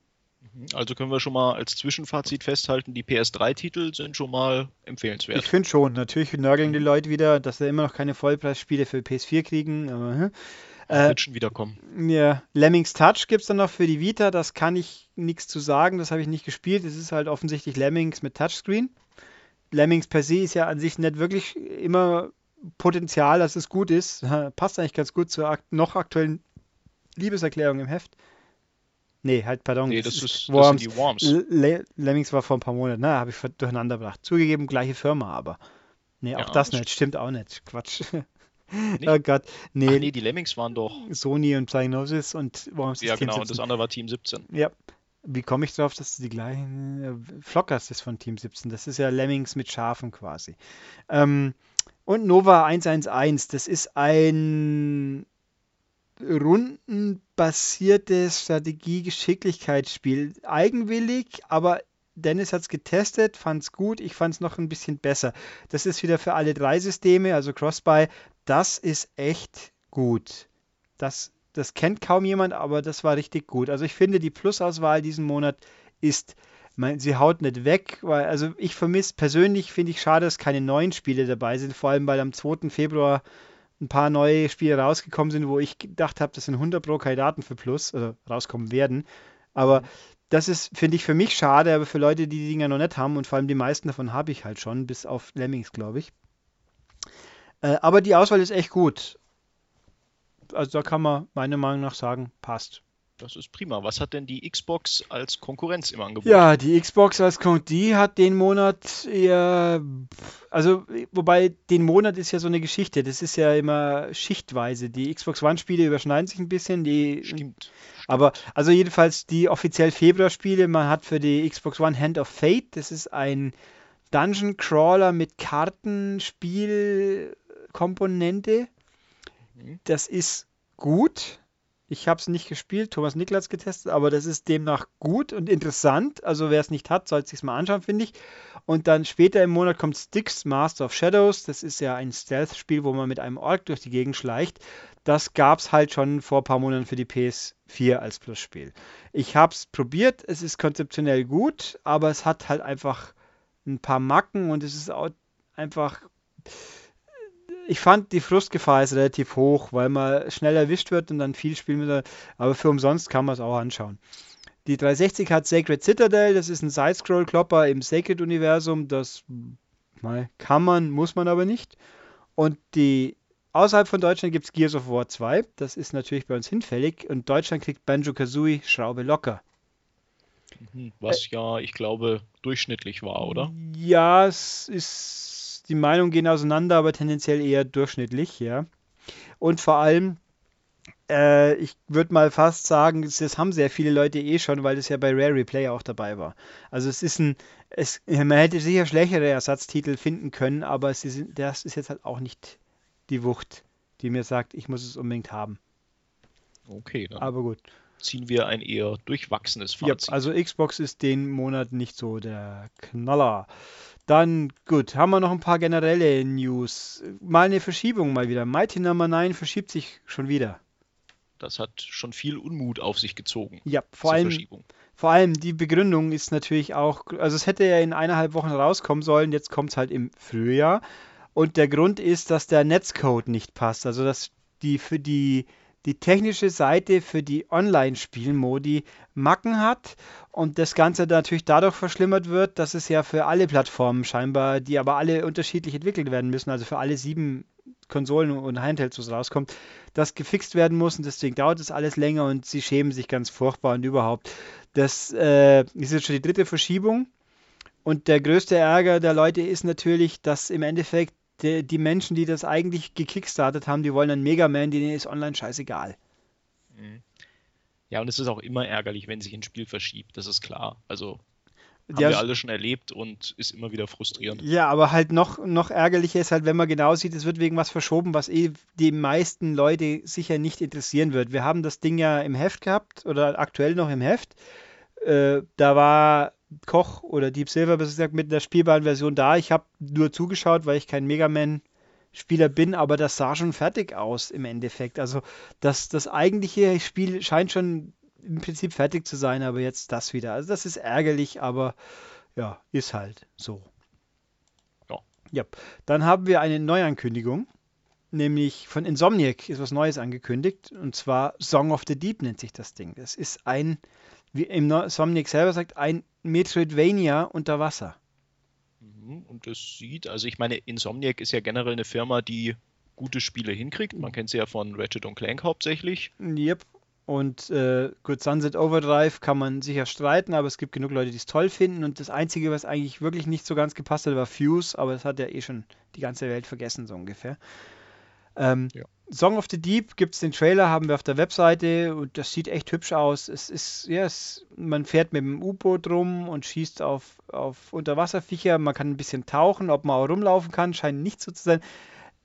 [SPEAKER 2] Mhm. Also können wir schon mal als Zwischenfazit festhalten, die PS3-Titel sind schon mal empfehlenswert.
[SPEAKER 1] Ich finde schon. Natürlich nörgeln die Leute wieder, dass sie immer noch keine Vollpreisspiele für PS4 kriegen. Aber, hm.
[SPEAKER 2] äh, wird schon wiederkommen.
[SPEAKER 1] Ja, Lemmings Touch gibt es dann noch für die Vita. Das kann ich nichts zu sagen. Das habe ich nicht gespielt. Es ist halt offensichtlich Lemmings mit Touchscreen. Lemmings per se ist ja an sich nicht wirklich immer Potenzial, dass es gut ist. <laughs> Passt eigentlich ganz gut zur akt noch aktuellen Liebeserklärung im Heft. Nee, halt, pardon.
[SPEAKER 2] Nee, das, ist, das sind die Worms.
[SPEAKER 1] Le Lemmings war vor ein paar Monaten, na, habe ich durcheinander gebracht. Zugegeben, gleiche Firma, aber. Nee, auch ja, das nicht, stimmt auch nicht. Quatsch. <laughs>
[SPEAKER 2] Nee? Oh Gott, nee. Ach nee, die Lemmings waren doch.
[SPEAKER 1] Sony und Psygnosis und
[SPEAKER 2] Worms Ja, genau, 17. und das andere war Team 17.
[SPEAKER 1] Ja. Wie komme ich drauf, dass die gleichen. Flockers ist von Team 17. Das ist ja Lemmings mit Schafen quasi. Ähm, und Nova 111, das ist ein rundenbasiertes Strategie-Geschicklichkeitsspiel. Eigenwillig, aber Dennis hat es getestet, fand es gut, ich fand es noch ein bisschen besser. Das ist wieder für alle drei Systeme, also Crossbuy. Das ist echt gut. Das, das kennt kaum jemand, aber das war richtig gut. Also ich finde, die Plusauswahl diesen Monat ist mein, sie haut nicht weg, weil, also ich vermisse, persönlich finde ich schade, dass keine neuen Spiele dabei sind, vor allem weil am 2. Februar ein paar neue Spiele rausgekommen sind, wo ich gedacht habe, das sind 100 Pro Kandidaten für Plus, also rauskommen werden. Aber mhm. das ist, finde ich, für mich schade, aber für Leute, die die Dinger noch nicht haben und vor allem die meisten davon habe ich halt schon, bis auf Lemmings, glaube ich. Äh, aber die Auswahl ist echt gut. Also da kann man meiner Meinung nach sagen, passt.
[SPEAKER 2] Das ist prima. Was hat denn die Xbox als Konkurrenz im Angebot?
[SPEAKER 1] Ja, die Xbox als Konkurrenz, die hat den Monat eher, also wobei den Monat ist ja so eine Geschichte. Das ist ja immer schichtweise. Die Xbox One-Spiele überschneiden sich ein bisschen. Die,
[SPEAKER 2] Stimmt.
[SPEAKER 1] Aber also jedenfalls die offiziell Februar-Spiele. Man hat für die Xbox One Hand of Fate. Das ist ein Dungeon Crawler mit Kartenspielkomponente. Mhm. Das ist gut ich habe es nicht gespielt, Thomas Niklas getestet, aber das ist demnach gut und interessant. Also wer es nicht hat, soll es sich mal anschauen, finde ich. Und dann später im Monat kommt Styx Master of Shadows. Das ist ja ein Stealth-Spiel, wo man mit einem Ork durch die Gegend schleicht. Das gab es halt schon vor ein paar Monaten für die PS4 als Plus-Spiel. Ich habe es probiert, es ist konzeptionell gut, aber es hat halt einfach ein paar Macken und es ist auch einfach. Ich fand, die Frustgefahr ist relativ hoch, weil man schnell erwischt wird und dann viel spielen muss. Aber für umsonst kann man es auch anschauen. Die 360 hat Sacred Citadel, das ist ein Side-Scroll-Klopper im Sacred-Universum. Das mal, kann man, muss man aber nicht. Und die außerhalb von Deutschland gibt es Gears of War 2. Das ist natürlich bei uns hinfällig. Und Deutschland kriegt Banjo Kazooie Schraube locker.
[SPEAKER 2] Mhm, was ja, ich glaube, durchschnittlich war, oder?
[SPEAKER 1] Ja, es ist. Die Meinungen gehen auseinander, aber tendenziell eher durchschnittlich, ja. Und vor allem, äh, ich würde mal fast sagen, das haben sehr viele Leute eh schon, weil das ja bei Rare Replay auch dabei war. Also es ist ein, es, man hätte sicher schlechtere Ersatztitel finden können, aber sind, das ist jetzt halt auch nicht die Wucht, die mir sagt, ich muss es unbedingt haben.
[SPEAKER 2] Okay, dann
[SPEAKER 1] aber gut.
[SPEAKER 2] Ziehen wir ein eher durchwachsenes Fazit.
[SPEAKER 1] Ja, also Xbox ist den Monat nicht so der Knaller. Dann, gut, haben wir noch ein paar generelle News. Mal eine Verschiebung mal wieder. Mighty Number no. 9 verschiebt sich schon wieder.
[SPEAKER 2] Das hat schon viel Unmut auf sich gezogen.
[SPEAKER 1] Ja, vor allem, vor allem die Begründung ist natürlich auch, also es hätte ja in eineinhalb Wochen rauskommen sollen, jetzt kommt es halt im Frühjahr. Und der Grund ist, dass der Netzcode nicht passt. Also dass die für die die technische Seite für die Online-Spielmodi Macken hat und das Ganze natürlich dadurch verschlimmert wird, dass es ja für alle Plattformen scheinbar, die aber alle unterschiedlich entwickelt werden müssen, also für alle sieben Konsolen und Handhelds, was rauskommt, das gefixt werden muss und deswegen dauert das alles länger und sie schämen sich ganz furchtbar und überhaupt. Das äh, ist jetzt schon die dritte Verschiebung und der größte Ärger der Leute ist natürlich, dass im Endeffekt die, die Menschen, die das eigentlich gekickstartet haben, die wollen einen Mega Man, denen ist online scheißegal.
[SPEAKER 2] Mhm. Ja, und es ist auch immer ärgerlich, wenn sich ein Spiel verschiebt, das ist klar. Also haben
[SPEAKER 1] Ja,
[SPEAKER 2] wir alle schon erlebt und ist immer wieder frustrierend.
[SPEAKER 1] Ja, aber halt noch, noch ärgerlicher ist halt, wenn man genau sieht, es wird wegen was verschoben, was eh die meisten Leute sicher nicht interessieren wird. Wir haben das Ding ja im Heft gehabt oder aktuell noch im Heft. Äh, da war Koch oder Deep Silver, besser gesagt, mit der spielbaren Version da. Ich habe nur zugeschaut, weil ich kein Mega Man-Spieler bin, aber das sah schon fertig aus im Endeffekt. Also das, das eigentliche Spiel scheint schon im Prinzip fertig zu sein, aber jetzt das wieder. Also das ist ärgerlich, aber ja, ist halt so.
[SPEAKER 2] Ja.
[SPEAKER 1] Ja. Dann haben wir eine Neuankündigung, nämlich von Insomniac ist was Neues angekündigt und zwar Song of the Deep nennt sich das Ding. Das ist ein, wie Insomniac selber sagt, ein Metroidvania unter Wasser.
[SPEAKER 2] Mhm, Und es sieht, also ich meine, Insomniac ist ja generell eine Firma, die gute Spiele hinkriegt. Man kennt sie ja von Ratchet und Clank hauptsächlich.
[SPEAKER 1] Yep. Und äh, gut, Sunset Overdrive kann man sicher streiten, aber es gibt genug Leute, die es toll finden. Und das Einzige, was eigentlich wirklich nicht so ganz gepasst hat, war Fuse, aber das hat ja eh schon die ganze Welt vergessen, so ungefähr. Ähm,
[SPEAKER 2] Ja.
[SPEAKER 1] Song of the Deep gibt es den Trailer, haben wir auf der Webseite und das sieht echt hübsch aus. Es ist, ja, es, man fährt mit dem U-Boot rum und schießt auf, auf Unterwasserviecher. Man kann ein bisschen tauchen, ob man auch rumlaufen kann, scheint nicht so zu sein.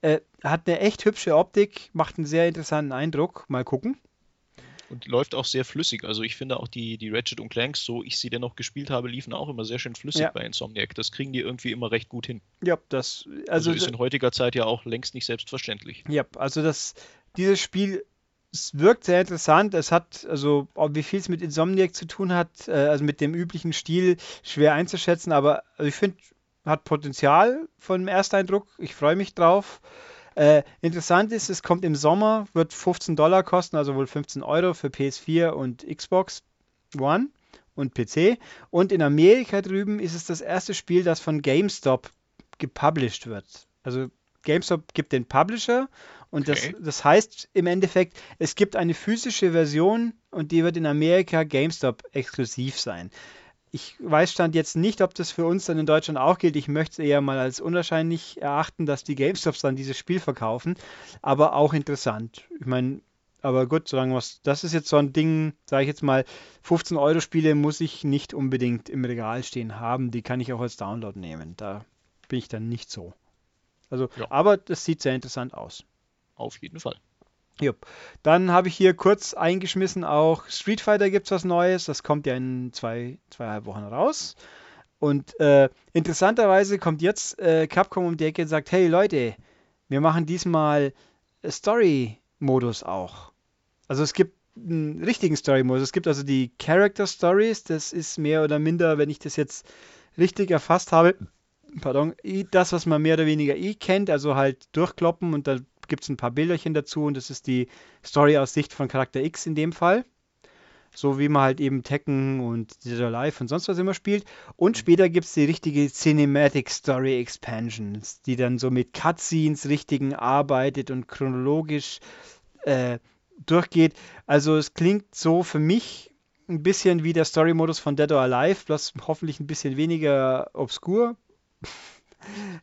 [SPEAKER 1] Äh, hat eine echt hübsche Optik, macht einen sehr interessanten Eindruck. Mal gucken.
[SPEAKER 2] Und läuft auch sehr flüssig. Also ich finde auch die, die Ratchet und Clanks, so ich sie dennoch gespielt habe, liefen auch immer sehr schön flüssig
[SPEAKER 1] Ja.
[SPEAKER 2] bei Insomniac. Das kriegen die irgendwie immer recht gut hin.
[SPEAKER 1] Ja, das,
[SPEAKER 2] Also,
[SPEAKER 1] also,
[SPEAKER 2] ist in heutiger Zeit ja auch längst nicht selbstverständlich.
[SPEAKER 1] Ja, also das, dieses Spiel es wirkt sehr interessant. Es hat, also wie viel es mit Insomniac zu tun hat, äh, also mit dem üblichen Stil, schwer einzuschätzen, aber also ich finde, hat Potenzial von dem Ersteindruck. Ich freue mich drauf. Äh, interessant ist, es kommt im Sommer, wird 15 Dollar kosten, also wohl 15 Euro für PS4 und Xbox One und PC. Und in Amerika drüben ist es das erste Spiel, das von GameStop gepublished wird. Also GameStop gibt den Publisher und
[SPEAKER 2] Okay.
[SPEAKER 1] das, das heißt im Endeffekt, es gibt eine physische Version und die wird in Amerika GameStop exklusiv sein. Ich weiß stand jetzt nicht, ob das für uns dann in Deutschland auch gilt. Ich möchte es eher mal als unwahrscheinlich erachten, dass die GameStops dann dieses Spiel verkaufen, aber auch interessant. Ich meine, aber gut, solange was, das ist jetzt so ein Ding, sage ich jetzt mal, 15 Euro Spiele muss ich nicht unbedingt im Regal stehen haben, die kann ich auch als Download nehmen. Da bin ich dann nicht so. Also,
[SPEAKER 2] Ja.
[SPEAKER 1] aber das sieht sehr interessant aus.
[SPEAKER 2] Auf jeden Fall.
[SPEAKER 1] Jupp. Dann habe ich hier kurz eingeschmissen auch Street Fighter gibt es was Neues. Das kommt ja in zwei, zweieinhalb Wochen raus. Und äh, interessanterweise kommt jetzt äh, Capcom um die Ecke und sagt, hey Leute, wir machen diesmal Story-Modus auch. Also es gibt einen richtigen Story-Modus. Es gibt also die Character Stories. Das ist mehr oder minder, wenn ich das jetzt richtig erfasst habe, pardon, das, was man mehr oder weniger eh kennt, also halt durchkloppen und da gibt es ein paar Bilderchen dazu und das ist die Story aus Sicht von Charakter X in dem Fall. So wie man halt eben Tekken und Dead or Alive und sonst was immer spielt. Und später gibt es die richtige Cinematic Story Expansions, die dann so mit Cutscenes richtigen arbeitet und chronologisch äh, durchgeht. Also es klingt so für mich ein bisschen wie der Story-Modus von Dead or Alive, bloß hoffentlich ein bisschen weniger obskur.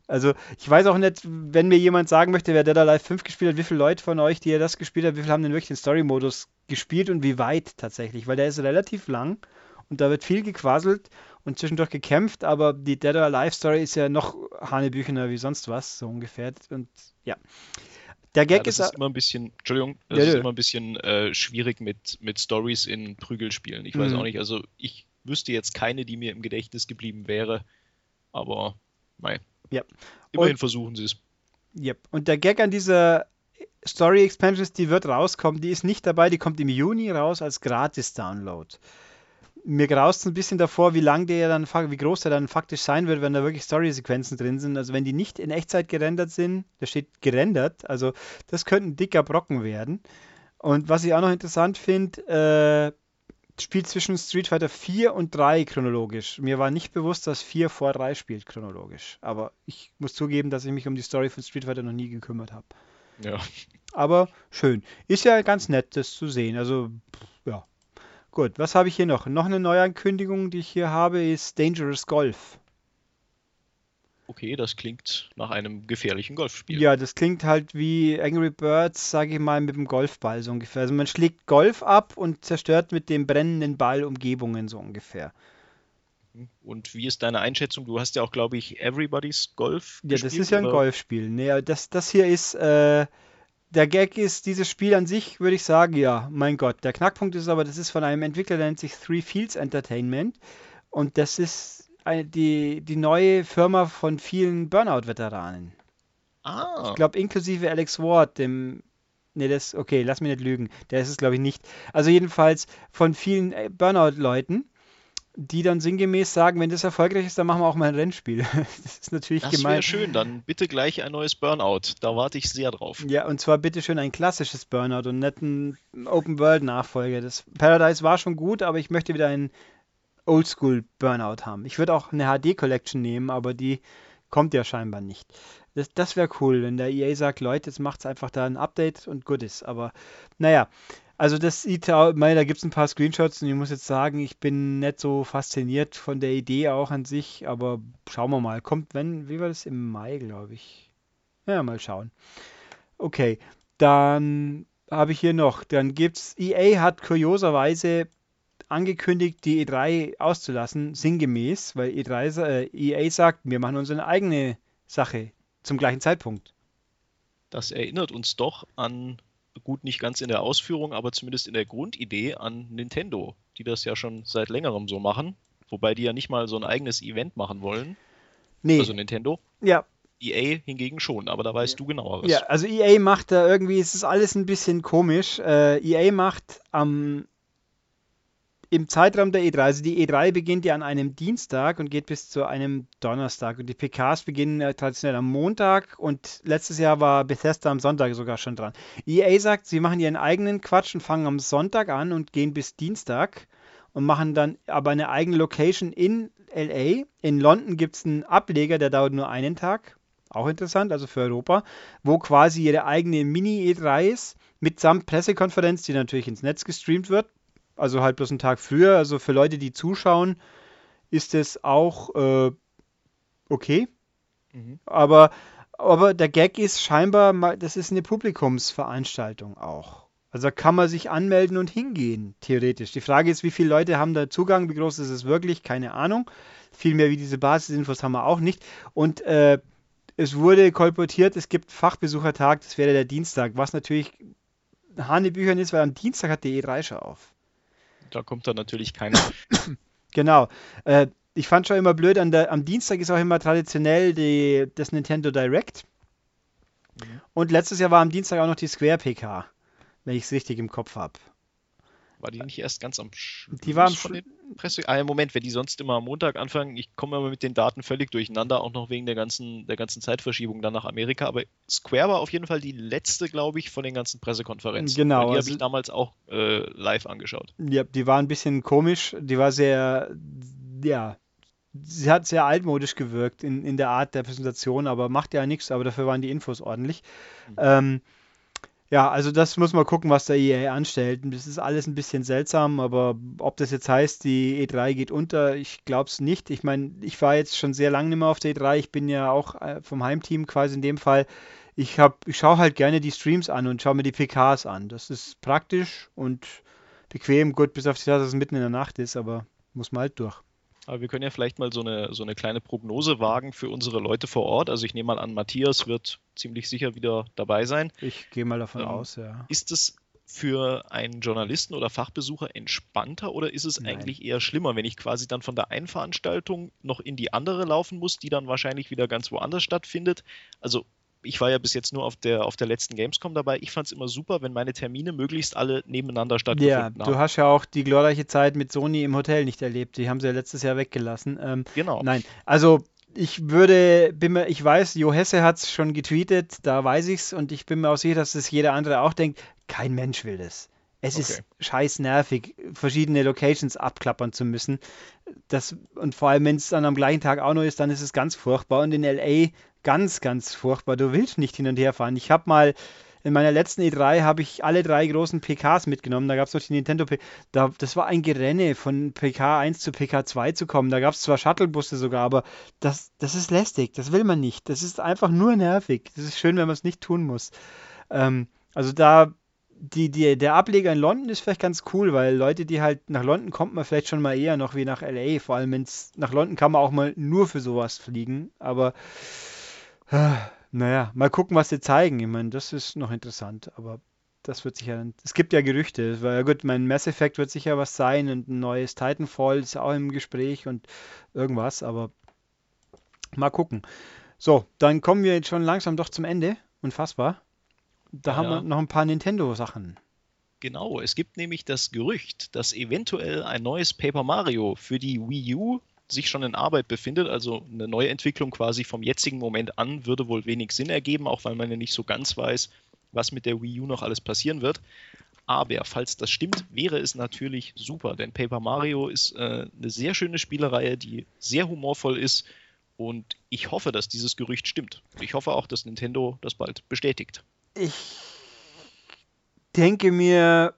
[SPEAKER 1] Also, ich weiß auch nicht, wenn mir jemand sagen möchte, wer Dead Alive 5 gespielt hat, wie viele Leute von euch, die ja das gespielt haben, wie viele haben denn wirklich den Story-Modus gespielt und wie weit tatsächlich? Weil der ist relativ lang und da wird viel gequasselt und zwischendurch gekämpft, aber die Dead or Alive Story ist ja noch Hanebüchener wie sonst was, so ungefähr. Und ja.
[SPEAKER 2] Der Gag ja, das ist, ist immer ein bisschen, Entschuldigung, das ja, ist ja. immer ein bisschen äh, schwierig mit, mit Stories in Prügelspielen. Ich weiß mhm. auch nicht, also ich wüsste jetzt keine, die mir im Gedächtnis geblieben wäre, aber Mei.
[SPEAKER 1] Ja.
[SPEAKER 2] Immerhin und, versuchen sie es.
[SPEAKER 1] Yep. Und der Gag an dieser Story Expansion die wird rauskommen, die ist nicht dabei, die kommt im Juni raus als Gratis-Download. Mir graust ein bisschen davor, wie lang der dann, wie groß der dann faktisch sein wird, wenn da wirklich Story-Sequenzen drin sind. Also wenn die nicht in Echtzeit gerendert sind, da steht gerendert, also das könnte ein dicker Brocken werden. Und was ich auch noch interessant finde, äh, spielt zwischen Street Fighter 4 und 3 chronologisch. Mir war nicht bewusst, dass 4 vor 3 spielt chronologisch. Aber ich muss zugeben, dass ich mich um die Story von Street Fighter noch nie gekümmert habe.
[SPEAKER 2] Ja.
[SPEAKER 1] Aber schön. Ist ja ganz nett, das zu sehen. Also, ja. Gut, was habe ich hier noch? Noch eine Neuankündigung, die ich hier habe, ist Dangerous Golf
[SPEAKER 2] okay, das klingt nach einem gefährlichen Golfspiel.
[SPEAKER 1] Ja, das klingt halt wie Angry Birds, sage ich mal, mit dem Golfball so ungefähr. Also man schlägt Golf ab und zerstört mit dem brennenden Ball Umgebungen so ungefähr.
[SPEAKER 2] Und wie ist deine Einschätzung? Du hast ja auch, glaube ich, Everybody's Golf.
[SPEAKER 1] Ja, gespielt, das ist ja ein oder? Golfspiel. Nee, das, das hier ist, äh, der Gag ist, dieses Spiel an sich, würde ich sagen, ja, mein Gott. Der Knackpunkt ist aber, das ist von einem Entwickler, der nennt sich Three Fields Entertainment. Und das ist die, die neue Firma von vielen Burnout-Veteranen.
[SPEAKER 2] Ah.
[SPEAKER 1] Ich glaube, inklusive Alex Ward, dem. Ne, das, okay, lass mich nicht lügen. Der ist es, glaube ich, nicht. Also jedenfalls von vielen äh, Burnout-Leuten, die dann sinngemäß sagen, wenn das erfolgreich ist, dann machen wir auch mal ein Rennspiel. <laughs> das ist natürlich das gemein. Das
[SPEAKER 2] wäre schön, dann bitte gleich ein neues Burnout. Da warte ich sehr drauf.
[SPEAKER 1] Ja, und zwar bitte schön ein klassisches Burnout und nicht ein Open-World-Nachfolger. Das Paradise war schon gut, aber ich möchte wieder ein Oldschool Burnout haben. Ich würde auch eine HD Collection nehmen, aber die kommt ja scheinbar nicht. Das, das wäre cool, wenn der EA sagt, Leute, jetzt macht es einfach da ein Update und gut ist. Aber naja, also das sieht, meine, da gibt es ein paar Screenshots und ich muss jetzt sagen, ich bin nicht so fasziniert von der Idee auch an sich, aber schauen wir mal. Kommt, wenn, wie war das? Im Mai, glaube ich. Ja, mal schauen. Okay, dann habe ich hier noch, dann gibt's, EA hat kurioserweise angekündigt, die E3 auszulassen, sinngemäß, weil E3, äh, EA sagt, wir machen unsere eigene Sache zum gleichen Zeitpunkt.
[SPEAKER 2] Das erinnert uns doch an, gut nicht ganz in der Ausführung, aber zumindest in der Grundidee an Nintendo, die das ja schon seit längerem so machen, wobei die ja nicht mal so ein eigenes Event machen wollen.
[SPEAKER 1] Nee.
[SPEAKER 2] Also Nintendo.
[SPEAKER 1] Ja.
[SPEAKER 2] EA hingegen schon, aber da weißt ja. du genaueres.
[SPEAKER 1] Ja, also EA macht da irgendwie, es ist alles ein bisschen komisch. Äh, EA macht am im Zeitraum der E3, also die E3 beginnt ja an einem Dienstag und geht bis zu einem Donnerstag und die PKs beginnen ja traditionell am Montag und letztes Jahr war Bethesda am Sonntag sogar schon dran. EA sagt, sie machen ihren eigenen Quatsch und fangen am Sonntag an und gehen bis Dienstag und machen dann aber eine eigene Location in LA. In London gibt es einen Ableger, der dauert nur einen Tag. Auch interessant, also für Europa, wo quasi ihre eigene Mini-E3 ist, mitsamt Pressekonferenz, die natürlich ins Netz gestreamt wird also halt bloß einen Tag früher. Also für Leute, die zuschauen, ist es auch äh, okay. Mhm. Aber, aber der Gag ist scheinbar, das ist eine Publikumsveranstaltung auch. Also kann man sich anmelden und hingehen, theoretisch. Die Frage ist, wie viele Leute haben da Zugang, wie groß ist es wirklich, keine Ahnung. Viel mehr wie diese Basisinfos haben wir auch nicht. Und äh, es wurde kolportiert, es gibt Fachbesuchertag, das wäre der Dienstag, was natürlich Hanebüchern ist, weil am Dienstag hat die E3 schon auf.
[SPEAKER 2] Da kommt dann natürlich keiner. <coughs>
[SPEAKER 1] Genau. Äh, ich fand schon immer blöd, der, am Dienstag ist auch immer traditionell die, das Nintendo Direct. Mhm. Und letztes Jahr war am Dienstag auch noch die Square PK, wenn ich es richtig im Kopf habe.
[SPEAKER 2] War die nicht erst ganz am
[SPEAKER 1] Schluss die war am
[SPEAKER 2] von den Presse? Ah, Moment, wenn die sonst immer am Montag anfangen, ich komme aber mit den Daten völlig durcheinander, auch noch wegen der ganzen, der ganzen Zeitverschiebung dann nach Amerika. Aber Square war auf jeden Fall die letzte, glaube ich, von den ganzen Pressekonferenzen.
[SPEAKER 1] Genau.
[SPEAKER 2] die also, habe ich damals auch äh, live angeschaut.
[SPEAKER 1] Ja, die war ein bisschen komisch. Die war sehr, ja, sie hat sehr altmodisch gewirkt in, in der Art der Präsentation, aber macht ja nichts, aber dafür waren die Infos ordentlich. Mhm. Ähm, ja, also das muss man gucken, was der EA anstellt. Das ist alles ein bisschen seltsam, aber ob das jetzt heißt, die E3 geht unter, ich glaube es nicht. Ich meine, ich war jetzt schon sehr lange nicht mehr auf der E3. Ich bin ja auch äh, vom Heimteam quasi in dem Fall. Ich, ich schaue halt gerne die Streams an und schaue mir die PKs an. Das ist praktisch und bequem. Gut, bis auf die Tatsache, dass es mitten in der Nacht ist, aber muss man halt durch.
[SPEAKER 2] Aber wir können ja vielleicht mal so eine, so eine kleine Prognose wagen für unsere Leute vor Ort. Also ich nehme mal an, Matthias wird ziemlich sicher wieder dabei sein.
[SPEAKER 1] Ich gehe mal davon ähm, aus, ja.
[SPEAKER 2] Ist es für einen Journalisten oder Fachbesucher entspannter oder ist es Nein. eigentlich eher schlimmer, wenn ich quasi dann von der einen Veranstaltung noch in die andere laufen muss, die dann wahrscheinlich wieder ganz woanders stattfindet? Also ich war ja bis jetzt nur auf der, auf der letzten Gamescom dabei. Ich fand es immer super, wenn meine Termine möglichst alle nebeneinander stattgefunden ja, haben.
[SPEAKER 1] Ja, du hast ja auch die glorreiche Zeit mit Sony im Hotel nicht erlebt. Die haben sie ja letztes Jahr weggelassen. Ähm,
[SPEAKER 2] genau.
[SPEAKER 1] Nein, also ich würde, bin mir, ich weiß, Jo Hesse hat es schon getweetet, da weiß ich es und ich bin mir auch sicher, dass das jeder andere auch denkt, kein Mensch will das. Es okay. ist scheiß nervig, verschiedene Locations abklappern zu müssen. Das, und vor allem, wenn es dann am gleichen Tag auch noch ist, dann ist es ganz furchtbar. Und in LA ganz, ganz furchtbar. Du willst nicht hin und her fahren. Ich habe mal in meiner letzten E3 habe ich alle drei großen PKs mitgenommen. Da gab es noch die Nintendo P. Da, das war ein Gerenne von PK 1 zu PK 2 zu kommen. Da gab es zwar Shuttlebusse sogar, aber das, das ist lästig. Das will man nicht. Das ist einfach nur nervig. Das ist schön, wenn man es nicht tun muss. Ähm, also da die, die, der Ableger in London ist vielleicht ganz cool, weil Leute, die halt nach London kommt man vielleicht schon mal eher noch wie nach LA. Vor allem, wenn nach London kann man auch mal nur für sowas fliegen. Aber naja, mal gucken, was sie zeigen. Ich meine, das ist noch interessant, aber das wird sicher. Es gibt ja Gerüchte. Weil, ja gut, mein Mass Effect wird sicher was sein und ein neues Titanfall ist auch im Gespräch und irgendwas, aber mal gucken. So, dann kommen wir jetzt schon langsam doch zum Ende. Unfassbar. Da ja, haben wir noch ein paar Nintendo-Sachen.
[SPEAKER 2] Genau, es gibt nämlich das Gerücht, dass eventuell ein neues Paper Mario für die Wii U sich schon in Arbeit befindet. Also eine Neuentwicklung quasi vom jetzigen Moment an würde wohl wenig Sinn ergeben, auch weil man ja nicht so ganz weiß, was mit der Wii U noch alles passieren wird. Aber falls das stimmt, wäre es natürlich super, denn Paper Mario ist äh, eine sehr schöne Spielereihe, die sehr humorvoll ist und ich hoffe, dass dieses Gerücht stimmt. Ich hoffe auch, dass Nintendo das bald bestätigt.
[SPEAKER 1] Ich denke mir,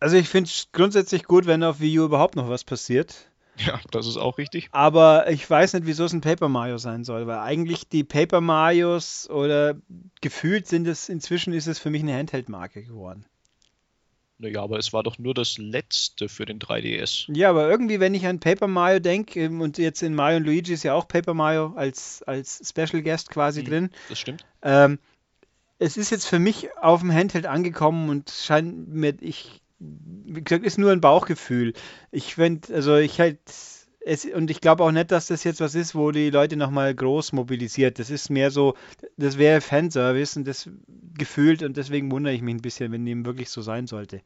[SPEAKER 1] also ich finde es grundsätzlich gut, wenn auf Wii U überhaupt noch was passiert.
[SPEAKER 2] Ja, das ist auch richtig.
[SPEAKER 1] Aber ich weiß nicht, wieso es ein Paper Mario sein soll, weil eigentlich die Paper Marios oder gefühlt sind es, inzwischen ist es für mich eine Handheld-Marke geworden.
[SPEAKER 2] Naja, aber es war doch nur das letzte für den 3DS.
[SPEAKER 1] Ja, aber irgendwie, wenn ich an Paper Mario denke, ähm, und jetzt in Mario und Luigi ist ja auch Paper Mario als, als Special Guest quasi hm, drin.
[SPEAKER 2] Das stimmt.
[SPEAKER 1] Ähm, es ist jetzt für mich auf dem Handheld angekommen und scheint mir, ich wie gesagt, ist nur ein Bauchgefühl. Ich finde, also ich halt, es, und ich glaube auch nicht, dass das jetzt was ist, wo die Leute nochmal groß mobilisiert. Das ist mehr so, das wäre Fanservice und das gefühlt und deswegen wundere ich mich ein bisschen, wenn dem wirklich so sein sollte.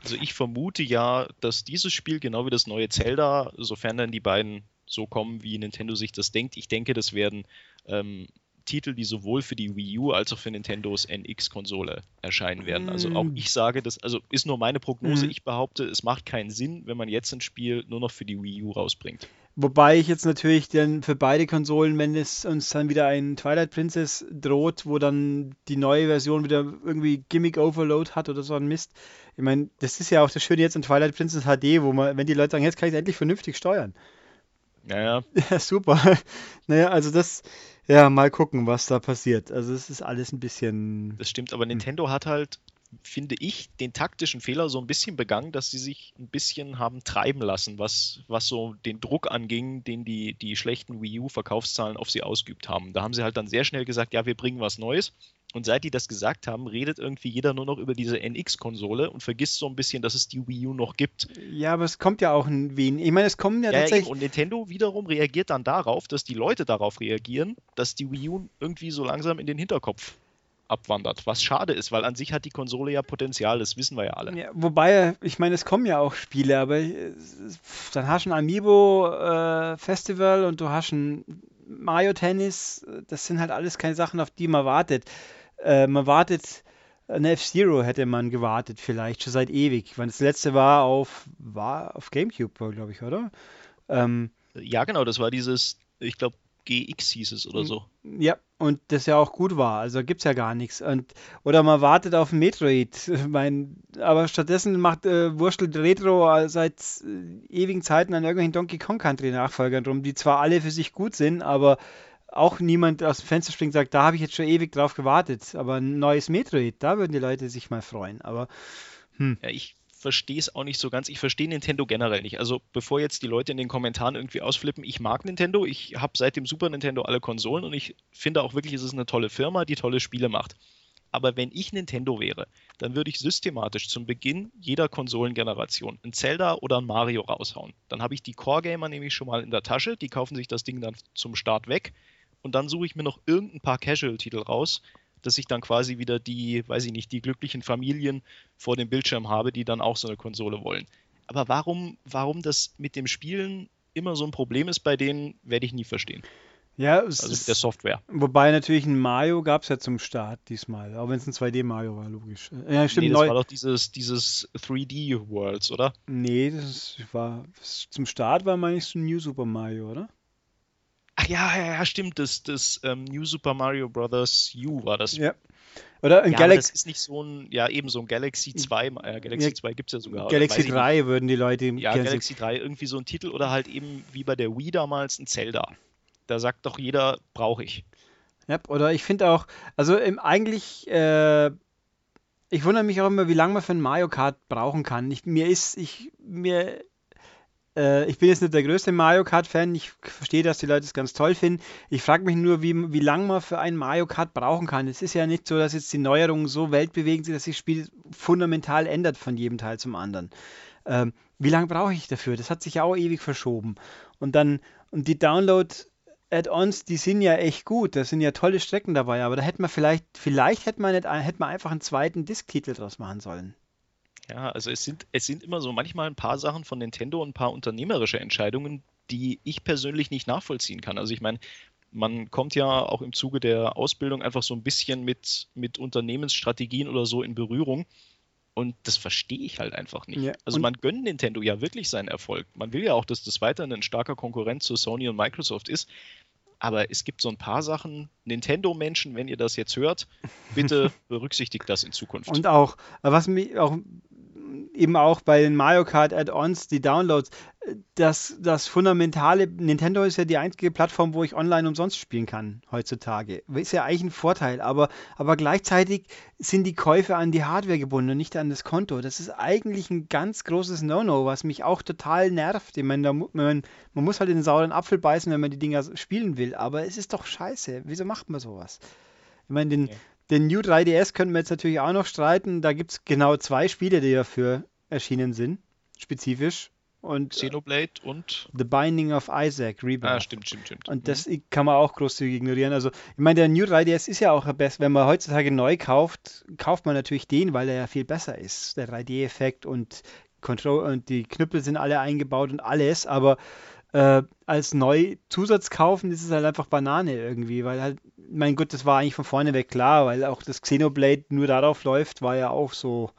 [SPEAKER 2] Also ich vermute ja, dass dieses Spiel genau wie das neue Zelda, sofern dann die beiden so kommen, wie Nintendo sich das denkt, ich denke, das werden ähm, Titel, die sowohl für die Wii U als auch für Nintendos NX-Konsole erscheinen werden. Also auch mm. ich sage das, also ist nur meine Prognose, mhm. ich behaupte, es macht keinen Sinn, wenn man jetzt ein Spiel nur noch für die Wii U rausbringt.
[SPEAKER 1] Wobei ich jetzt natürlich dann für beide Konsolen, wenn es uns dann wieder ein Twilight Princess droht, wo dann die neue Version wieder irgendwie Gimmick Overload hat oder so ein Mist. Ich meine, das ist ja auch das Schöne jetzt in Twilight Princess HD, wo man, wenn die Leute sagen, jetzt kann ich es endlich vernünftig steuern.
[SPEAKER 2] Naja. <laughs>
[SPEAKER 1] Ja, super. <laughs> naja, also das, ja, mal gucken, was da passiert. Also es ist alles ein bisschen.
[SPEAKER 2] Das stimmt, aber Nintendo hat halt, finde ich, den taktischen Fehler so ein bisschen begangen, dass sie sich ein bisschen haben treiben lassen, was, was so den Druck anging, den die, die schlechten Wii U-Verkaufszahlen auf sie ausgeübt haben. Da haben sie halt dann sehr schnell gesagt, ja, wir bringen was Neues. Und seit die das gesagt haben, redet irgendwie jeder nur noch über diese NX-Konsole und vergisst so ein bisschen, dass es die Wii U noch gibt.
[SPEAKER 1] Ja, aber es kommt ja auch ein wenig. Ich meine, es kommen ja, ja tatsächlich. Eben.
[SPEAKER 2] Und Nintendo wiederum reagiert dann darauf, dass die Leute darauf reagieren, dass die Wii U irgendwie so langsam in den Hinterkopf abwandert. Was schade ist, weil an sich hat die Konsole ja Potenzial, das wissen wir ja alle.
[SPEAKER 1] Ja, wobei, ich meine, es kommen ja auch Spiele, aber dann hast du ein Amiibo äh, Festival und du hast ein Mario Tennis. Das sind halt alles keine Sachen, auf die man wartet. Äh, man wartet, eine F-Zero hätte man gewartet, vielleicht schon seit ewig. Weil das letzte war auf, war auf Gamecube, glaube ich, oder?
[SPEAKER 2] Ähm, ja, genau, das war dieses, ich glaube, GX hieß es oder so.
[SPEAKER 1] Ja, und das ja auch gut war. Also gibt es ja gar nichts. Und, oder man wartet auf Metroid. <laughs> Mein, aber stattdessen macht äh, Wurstelt Retro seit äh, ewigen Zeiten an irgendwelchen Donkey Kong Country Nachfolgern drum, die zwar alle für sich gut sind, aber auch niemand aus dem Fenster springt und sagt, da habe ich jetzt schon ewig drauf gewartet. Aber ein neues Metroid, da würden die Leute sich mal freuen. Aber
[SPEAKER 2] hm. ja, ich verstehe es auch nicht so ganz. Ich verstehe Nintendo generell nicht. Also bevor jetzt die Leute in den Kommentaren irgendwie ausflippen, ich mag Nintendo. Ich habe seit dem Super Nintendo alle Konsolen und ich finde auch wirklich, es ist eine tolle Firma, die tolle Spiele macht. Aber wenn ich Nintendo wäre, dann würde ich systematisch zum Beginn jeder Konsolengeneration ein Zelda oder ein Mario raushauen. Dann habe ich die Core-Gamer nämlich schon mal in der Tasche, die kaufen sich das Ding dann zum Start weg und dann suche ich mir noch irgendein paar Casual-Titel raus, dass ich dann quasi wieder die, weiß ich nicht, die glücklichen Familien vor dem Bildschirm habe, die dann auch so eine Konsole wollen. Aber warum, warum das mit dem Spielen immer so ein Problem ist bei denen, werde ich nie verstehen.
[SPEAKER 1] Ja, also mit der Software. Wobei natürlich ein Mario gab es ja zum Start diesmal, auch wenn es ein 2D-Mario war, logisch.
[SPEAKER 2] Ja, stimmt. Nee, das neu. war doch dieses, dieses 3D Worlds, oder?
[SPEAKER 1] Nee, das war zum Start war meine ich ein New Super Mario, oder?
[SPEAKER 2] Ach ja, ja, ja, stimmt. Das, das ähm, New Super Mario Bros. U war das.
[SPEAKER 1] Ja. Oder ein
[SPEAKER 2] ja, Galaxy. Das ist nicht so ein, ja, eben so ein Galaxy 2. Äh, Galaxy ja, 2 gibt es ja sogar.
[SPEAKER 1] Galaxy 3 nicht. würden die Leute.
[SPEAKER 2] Ja, Galaxy 3, irgendwie so ein Titel oder halt eben wie bei der Wii damals ein Zelda. Da sagt doch jeder, brauche ich.
[SPEAKER 1] Ja, oder ich finde auch, also im, eigentlich, äh, ich wundere mich auch immer, wie lange man für ein Mario Kart brauchen kann. Ich, mir ist, ich, mir äh, ich bin jetzt nicht der größte Mario Kart-Fan. Ich verstehe, dass die Leute es ganz toll finden. Ich frage mich nur, wie, wie lange man für ein Mario Kart brauchen kann. Es ist ja nicht so, dass jetzt die Neuerungen so weltbewegend sind, dass sich das Spiel fundamental ändert von jedem Teil zum anderen. Ähm, wie lange brauche ich dafür? Das hat sich ja auch ewig verschoben. Und dann, und die Download Add-ons, die sind ja echt gut. Da sind ja tolle Strecken dabei, aber da hätte man vielleicht, vielleicht hätte man, nicht, hätte man einfach einen zweiten Disk-Titel draus machen sollen.
[SPEAKER 2] Ja, also es sind, es sind immer so manchmal ein paar Sachen von Nintendo und ein paar unternehmerische Entscheidungen, die ich persönlich nicht nachvollziehen kann. Also ich meine, man kommt ja auch im Zuge der Ausbildung einfach so ein bisschen mit, mit Unternehmensstrategien oder so in Berührung. Und das verstehe ich halt einfach nicht. Ja, also man gönnt Nintendo ja wirklich seinen Erfolg. Man will ja auch, dass das weiterhin ein starker Konkurrent zu Sony und Microsoft ist. Aber es gibt so ein paar Sachen, Nintendo-Menschen, wenn ihr das jetzt hört, bitte <laughs> berücksichtigt das in Zukunft.
[SPEAKER 1] Und auch, was mich auch eben auch bei den Mario Kart Add-ons, die Downloads, das, das fundamentale, Nintendo ist ja die einzige Plattform, wo ich online umsonst spielen kann heutzutage. Ist ja eigentlich ein Vorteil, aber, aber gleichzeitig sind die Käufe an die Hardware gebunden und nicht an das Konto. Das ist eigentlich ein ganz großes No-No, was mich auch total nervt. Ich meine, da, man, man muss halt in den sauren Apfel beißen, wenn man die Dinger spielen will, aber es ist doch scheiße. Wieso macht man sowas? Ich meine, den, okay. Den New 3DS können wir jetzt natürlich auch noch streiten. Da gibt es genau zwei Spiele, die dafür erschienen sind, spezifisch. Und,
[SPEAKER 2] Xenoblade und
[SPEAKER 1] The Binding of Isaac
[SPEAKER 2] Rebirth. Ah, stimmt, stimmt, stimmt.
[SPEAKER 1] Und das mhm. kann man auch großzügig ignorieren. Also, ich meine, der New 3DS ist ja auch best, wenn man heutzutage neu kauft, kauft man natürlich den, weil er ja viel besser ist. Der 3D-Effekt und Control und die Knüppel sind alle eingebaut und alles, aber äh, als neu Zusatz kaufen, ist es halt einfach Banane irgendwie, weil halt, mein Gott, das war eigentlich von vorne weg klar, weil auch das Xenoblade nur darauf läuft, war ja auch so,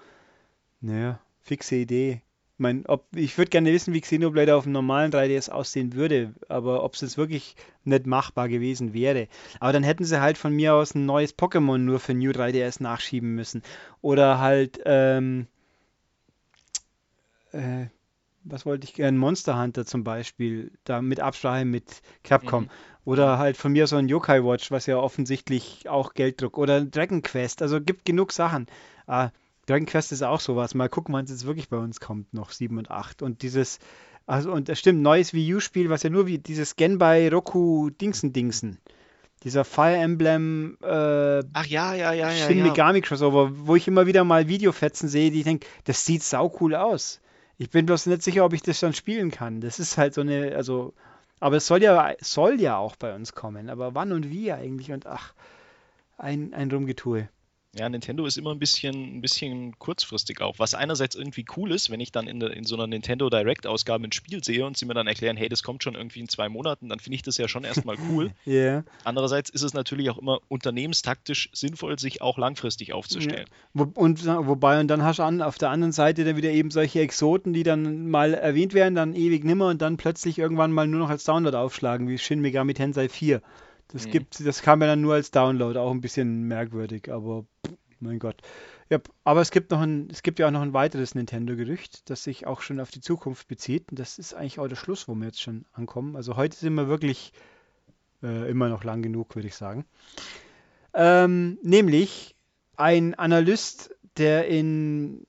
[SPEAKER 1] naja, fixe Idee. Ich meine, ob, ich würde gerne wissen, wie Xenoblade auf einem normalen 3DS aussehen würde, aber ob es jetzt wirklich nicht machbar gewesen wäre. Aber dann hätten sie halt von mir aus ein neues Pokémon nur für New 3DS nachschieben müssen. Oder halt, ähm, äh, was wollte ich gerne, Monster Hunter zum Beispiel, da mit Absprache mit Capcom. Mhm. Oder halt von mir so ein Yokai Watch, was ja offensichtlich auch Geld druckt. Oder Dragon Quest, also gibt genug Sachen. Ah, Dragon Quest ist auch sowas. Mal gucken, wann es jetzt wirklich bei uns kommt, noch 7 und 8. Und dieses, also und das stimmt, neues Wii U-Spiel, was ja nur wie dieses Genbai Roku Dingsen Dingsen. Dieser Fire Emblem
[SPEAKER 2] äh, Ach ja, ja, ja,
[SPEAKER 1] Shin Megami Crossover, wo ich immer wieder mal Videofetzen sehe, die ich denke, das sieht sau cool aus. Ich bin bloß nicht sicher, ob ich das dann spielen kann. Das ist halt so eine, also, aber es soll ja, soll ja auch bei uns kommen. Aber wann und wie eigentlich? Und ach, ein, ein Rumgetue.
[SPEAKER 2] Ja, Nintendo ist immer ein bisschen, ein bisschen kurzfristig auch. Was einerseits irgendwie cool ist, wenn ich dann in, in so einer Nintendo Direct-Ausgabe ein Spiel sehe und sie mir dann erklären, hey, das kommt schon irgendwie in zwei Monaten, dann finde ich das ja schon erstmal cool. <laughs>
[SPEAKER 1] yeah.
[SPEAKER 2] Andererseits ist es natürlich auch immer unternehmenstaktisch sinnvoll, sich auch langfristig aufzustellen.
[SPEAKER 1] Ja. Und wobei, und dann hast du an, auf der anderen Seite dann wieder eben solche Exoten, die dann mal erwähnt werden, dann ewig nimmer und dann plötzlich irgendwann mal nur noch als Download aufschlagen, wie Shin Megami Tensei 4. Das mhm. gibt, das kam ja dann nur als Download, auch ein bisschen merkwürdig, aber mein Gott. Ja, aber es gibt noch ein, es gibt ja auch noch ein weiteres Nintendo-Gerücht, das sich auch schon auf die Zukunft bezieht. Und das ist eigentlich auch der Schluss, wo wir jetzt schon ankommen. Also heute sind wir wirklich äh, immer noch lang genug, würde ich sagen. Ähm, nämlich ein Analyst, der in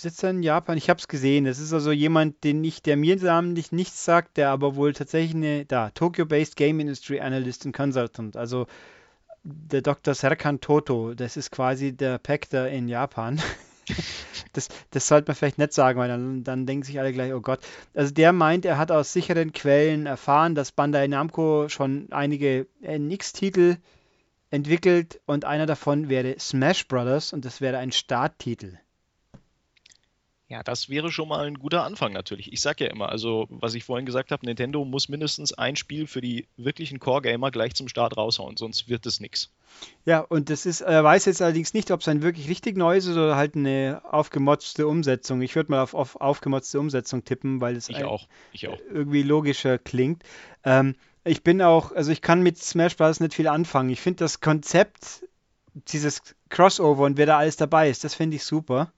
[SPEAKER 1] sitzt er in Japan? Ich habe es gesehen. Es ist also jemand, den ich, der mir namentlich nichts sagt, der aber wohl tatsächlich eine, da, Tokyo-based Game Industry Analyst und Consultant. Also der Dr. Serkan Toto, das ist quasi der Pekter in Japan. <laughs> das, das sollte man vielleicht nicht sagen, weil dann, dann denken sich alle gleich, oh Gott. Also der meint, er hat aus sicheren Quellen erfahren, dass Bandai Namco schon einige NX-Titel entwickelt und einer davon wäre Smash Brothers und das wäre ein Starttitel.
[SPEAKER 2] Ja, das wäre schon mal ein guter Anfang natürlich. Ich sage ja immer, also was ich vorhin gesagt habe, Nintendo muss mindestens ein Spiel für die wirklichen Core-Gamer gleich zum Start raushauen, sonst wird es nichts.
[SPEAKER 1] Ja, und das ist, er weiß jetzt allerdings nicht, ob es ein wirklich richtig neues ist oder halt eine aufgemotzte Umsetzung. Ich würde mal auf, auf aufgemotzte Umsetzung tippen, weil es
[SPEAKER 2] ich auch. Ich auch.
[SPEAKER 1] irgendwie logischer klingt. Ähm, ich bin auch, also ich kann mit Smash Bros. nicht viel anfangen. Ich finde das Konzept, dieses Crossover und wer da alles dabei ist, das finde ich super.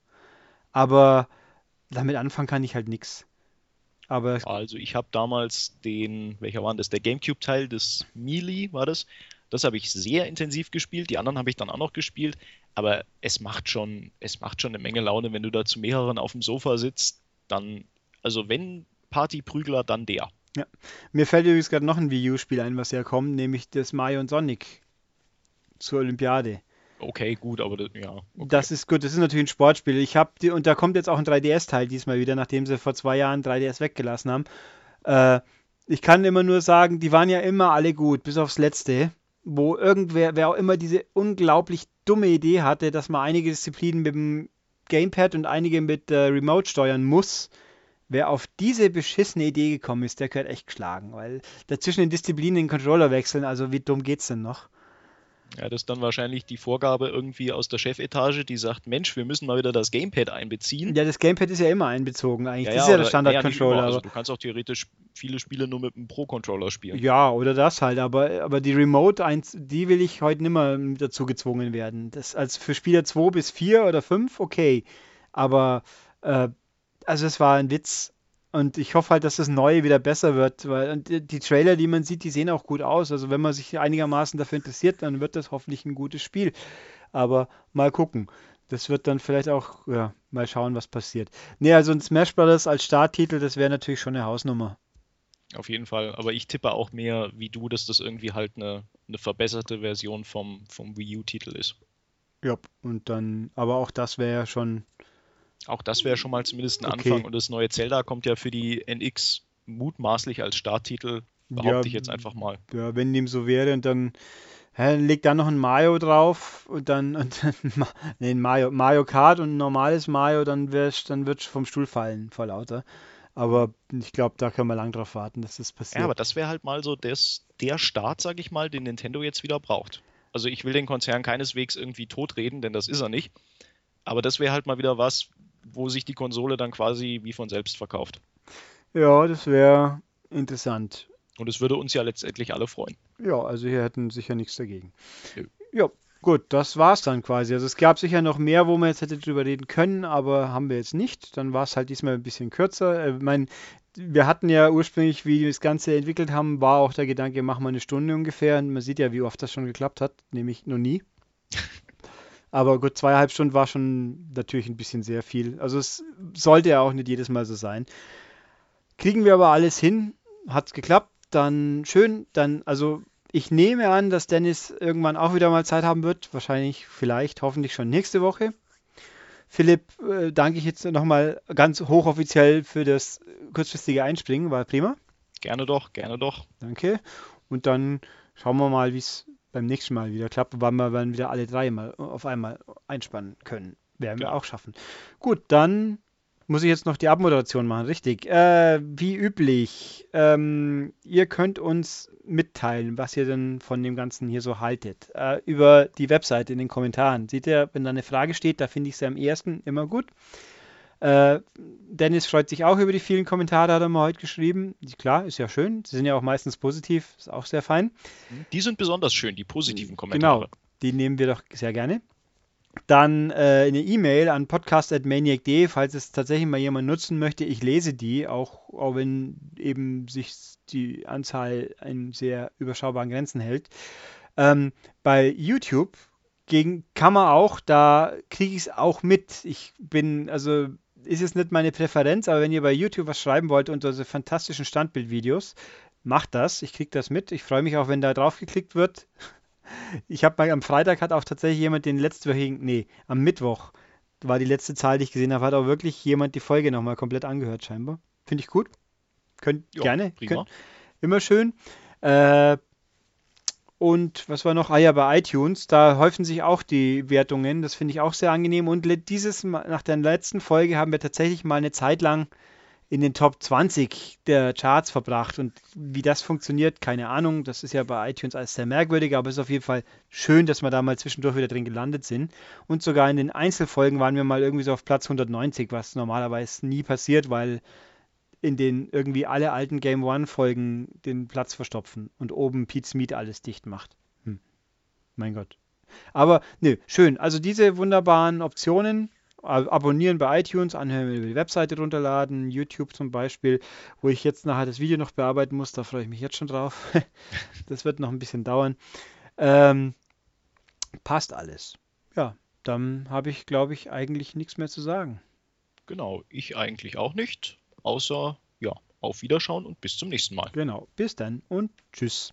[SPEAKER 1] Aber damit anfangen kann ich halt nichts. Aber
[SPEAKER 2] also ich habe damals den, welcher war das? Der GameCube-Teil des Melee war das. Das habe ich sehr intensiv gespielt. Die anderen habe ich dann auch noch gespielt. Aber es macht schon, es macht schon eine Menge Laune, wenn du da zu mehreren auf dem Sofa sitzt. Dann, also wenn Partyprügler, dann der.
[SPEAKER 1] Ja. Mir fällt übrigens gerade noch ein Wii U-Spiel ein, was ja kommt, nämlich das Mario und Sonic zur Olympiade
[SPEAKER 2] okay, gut, aber das, ja.
[SPEAKER 1] Okay. Das ist gut, das ist natürlich ein Sportspiel. Ich habe die, und da kommt jetzt auch ein 3DS-Teil diesmal wieder, nachdem sie vor zwei Jahren 3DS weggelassen haben. Äh, ich kann immer nur sagen, die waren ja immer alle gut, bis aufs letzte, wo irgendwer, wer auch immer diese unglaublich dumme Idee hatte, dass man einige Disziplinen mit dem Gamepad und einige mit äh, Remote steuern muss. Wer auf diese beschissene Idee gekommen ist, der gehört echt geschlagen, weil dazwischen den Disziplinen den Controller wechseln, also wie dumm geht's denn noch?
[SPEAKER 2] Ja, das ist dann wahrscheinlich die Vorgabe irgendwie aus der Chefetage, die sagt, Mensch, wir müssen mal wieder das Gamepad einbeziehen.
[SPEAKER 1] Ja, das Gamepad ist ja immer einbezogen eigentlich.
[SPEAKER 2] Ja,
[SPEAKER 1] das
[SPEAKER 2] ja,
[SPEAKER 1] ist ja der Standard-Controller.
[SPEAKER 2] Ja, also du kannst auch theoretisch viele Spiele nur mit einem Pro-Controller spielen.
[SPEAKER 1] Ja, oder das halt, aber, aber die Remote 1, die will ich heute nimmer dazu gezwungen werden. Das als für Spieler 2 bis 4 oder 5, okay. Aber äh, also es war ein Witz und ich hoffe halt, dass das Neue wieder besser wird, weil die, die Trailer, die man sieht, die sehen auch gut aus. Also wenn man sich einigermaßen dafür interessiert, dann wird das hoffentlich ein gutes Spiel. Aber mal gucken. Das wird dann vielleicht auch, ja, mal schauen, was passiert. Ne, also ein Smash Brothers als Starttitel, das wäre natürlich schon eine Hausnummer.
[SPEAKER 2] Auf jeden Fall. Aber ich tippe auch mehr wie du, dass das irgendwie halt eine, eine verbesserte Version vom, vom Wii U-Titel ist.
[SPEAKER 1] Ja, und dann, aber auch das wäre ja schon
[SPEAKER 2] auch das wäre schon mal zumindest ein okay. Anfang. Und das neue Zelda kommt ja für die NX mutmaßlich als Starttitel, behaupte ja, ich jetzt einfach mal.
[SPEAKER 1] Ja, wenn dem so wäre, und dann hä, legt da noch ein Mario drauf und dann, <laughs> und dann nee, Mario, Mario Kart und ein normales Mario, dann, wär's, dann wird es vom Stuhl fallen vor lauter. Aber ich glaube, da können wir lang drauf warten, dass das passiert. Ja,
[SPEAKER 2] aber das wäre halt mal so des, der Start, sag ich mal, den Nintendo jetzt wieder braucht. Also ich will den Konzern keineswegs irgendwie totreden, denn das ist er nicht. Aber das wäre halt mal wieder was, wo sich die Konsole dann quasi wie von selbst verkauft.
[SPEAKER 1] Ja, das wäre interessant.
[SPEAKER 2] Und es würde uns ja letztendlich alle freuen.
[SPEAKER 1] Ja, also hier hätten sicher nichts dagegen. Ja, ja gut, das war es dann quasi. Also es gab sicher noch mehr, wo man jetzt hätte drüber reden können, aber haben wir jetzt nicht. Dann war es halt diesmal ein bisschen kürzer. Ich meine, wir hatten ja ursprünglich, wie wir das Ganze entwickelt haben, war auch der Gedanke, machen wir eine Stunde ungefähr. Und man sieht ja, wie oft das schon geklappt hat, nämlich noch nie. <laughs> Aber gut, zweieinhalb Stunden war schon natürlich ein bisschen sehr viel. Also es sollte ja auch nicht jedes Mal so sein. Kriegen wir aber alles hin, hat es geklappt, dann schön, dann, also ich nehme an, dass Dennis irgendwann auch wieder mal Zeit haben wird. Wahrscheinlich, vielleicht, hoffentlich schon nächste Woche. Philipp, äh, danke ich jetzt nochmal ganz hochoffiziell für das kurzfristige Einspringen, war prima.
[SPEAKER 2] Gerne doch, gerne doch.
[SPEAKER 1] Danke. Und dann schauen wir mal, wie es beim nächsten Mal wieder klappt, weil wir dann wieder alle drei mal auf einmal einspannen können. Werden wir auch schaffen. Gut, dann muss ich jetzt noch die Abmoderation machen, richtig. Äh, wie üblich, ähm, ihr könnt uns mitteilen, was ihr denn von dem Ganzen hier so haltet. Äh, über die Webseite in den Kommentaren. Seht ihr, wenn da eine Frage steht, da finde ich sie am ersten immer gut. Äh, Dennis freut sich auch über die vielen Kommentare, hat er mal heute geschrieben. Klar, ist ja schön. Sie sind ja auch meistens positiv, ist auch sehr fein.
[SPEAKER 2] Die sind besonders schön, die positiven Kommentare.
[SPEAKER 1] Genau, die nehmen wir doch sehr gerne. Dann äh, eine E-Mail an podcast.maniac.de, falls es tatsächlich mal jemand nutzen möchte. Ich lese die, auch, auch wenn eben sich die Anzahl in sehr überschaubaren Grenzen hält. Ähm, bei YouTube gegen, kann man auch, da kriege ich es auch mit. Ich bin, also ist jetzt nicht meine Präferenz, aber wenn ihr bei YouTube was schreiben wollt unter diese fantastischen Standbildvideos, macht das. Ich kriege das mit. Ich freue mich auch, wenn da drauf geklickt wird. <laughs> Ich habe mal am Freitag hat auch tatsächlich jemand den letztwöchigen, nee, am Mittwoch war die letzte Zahl, die ich gesehen habe, hat auch wirklich jemand die Folge nochmal komplett angehört, scheinbar. Finde ich gut. Könnt jo, gerne. Könnt, immer schön. Äh, und was war noch? Ah ja, bei iTunes, da häufen sich auch die Wertungen. Das finde ich auch sehr angenehm. Und dieses, nach der letzten Folge haben wir tatsächlich mal eine Zeit lang in den Top 20 der Charts verbracht. Und wie das funktioniert, keine Ahnung. Das ist ja bei iTunes alles sehr merkwürdig, aber es ist auf jeden Fall schön, dass wir da mal zwischendurch wieder drin gelandet sind. Und sogar in den Einzelfolgen waren wir mal irgendwie so auf Platz 190, was normalerweise nie passiert, weil in den irgendwie alle alten Game One Folgen den Platz verstopfen und oben Pete's Meat alles dicht macht. Hm. Mein Gott. Aber nö, schön. Also diese wunderbaren Optionen abonnieren bei iTunes, anhören über die Webseite runterladen, YouTube zum Beispiel, wo ich jetzt nachher das Video noch bearbeiten muss, da freue ich mich jetzt schon drauf. <laughs> das wird noch ein bisschen dauern. Ähm, passt alles. Ja, dann habe ich, glaube ich, eigentlich nichts mehr zu sagen.
[SPEAKER 2] Genau, ich eigentlich auch nicht, außer ja, auf Wiederschauen und bis zum nächsten Mal.
[SPEAKER 1] Genau, bis dann und tschüss.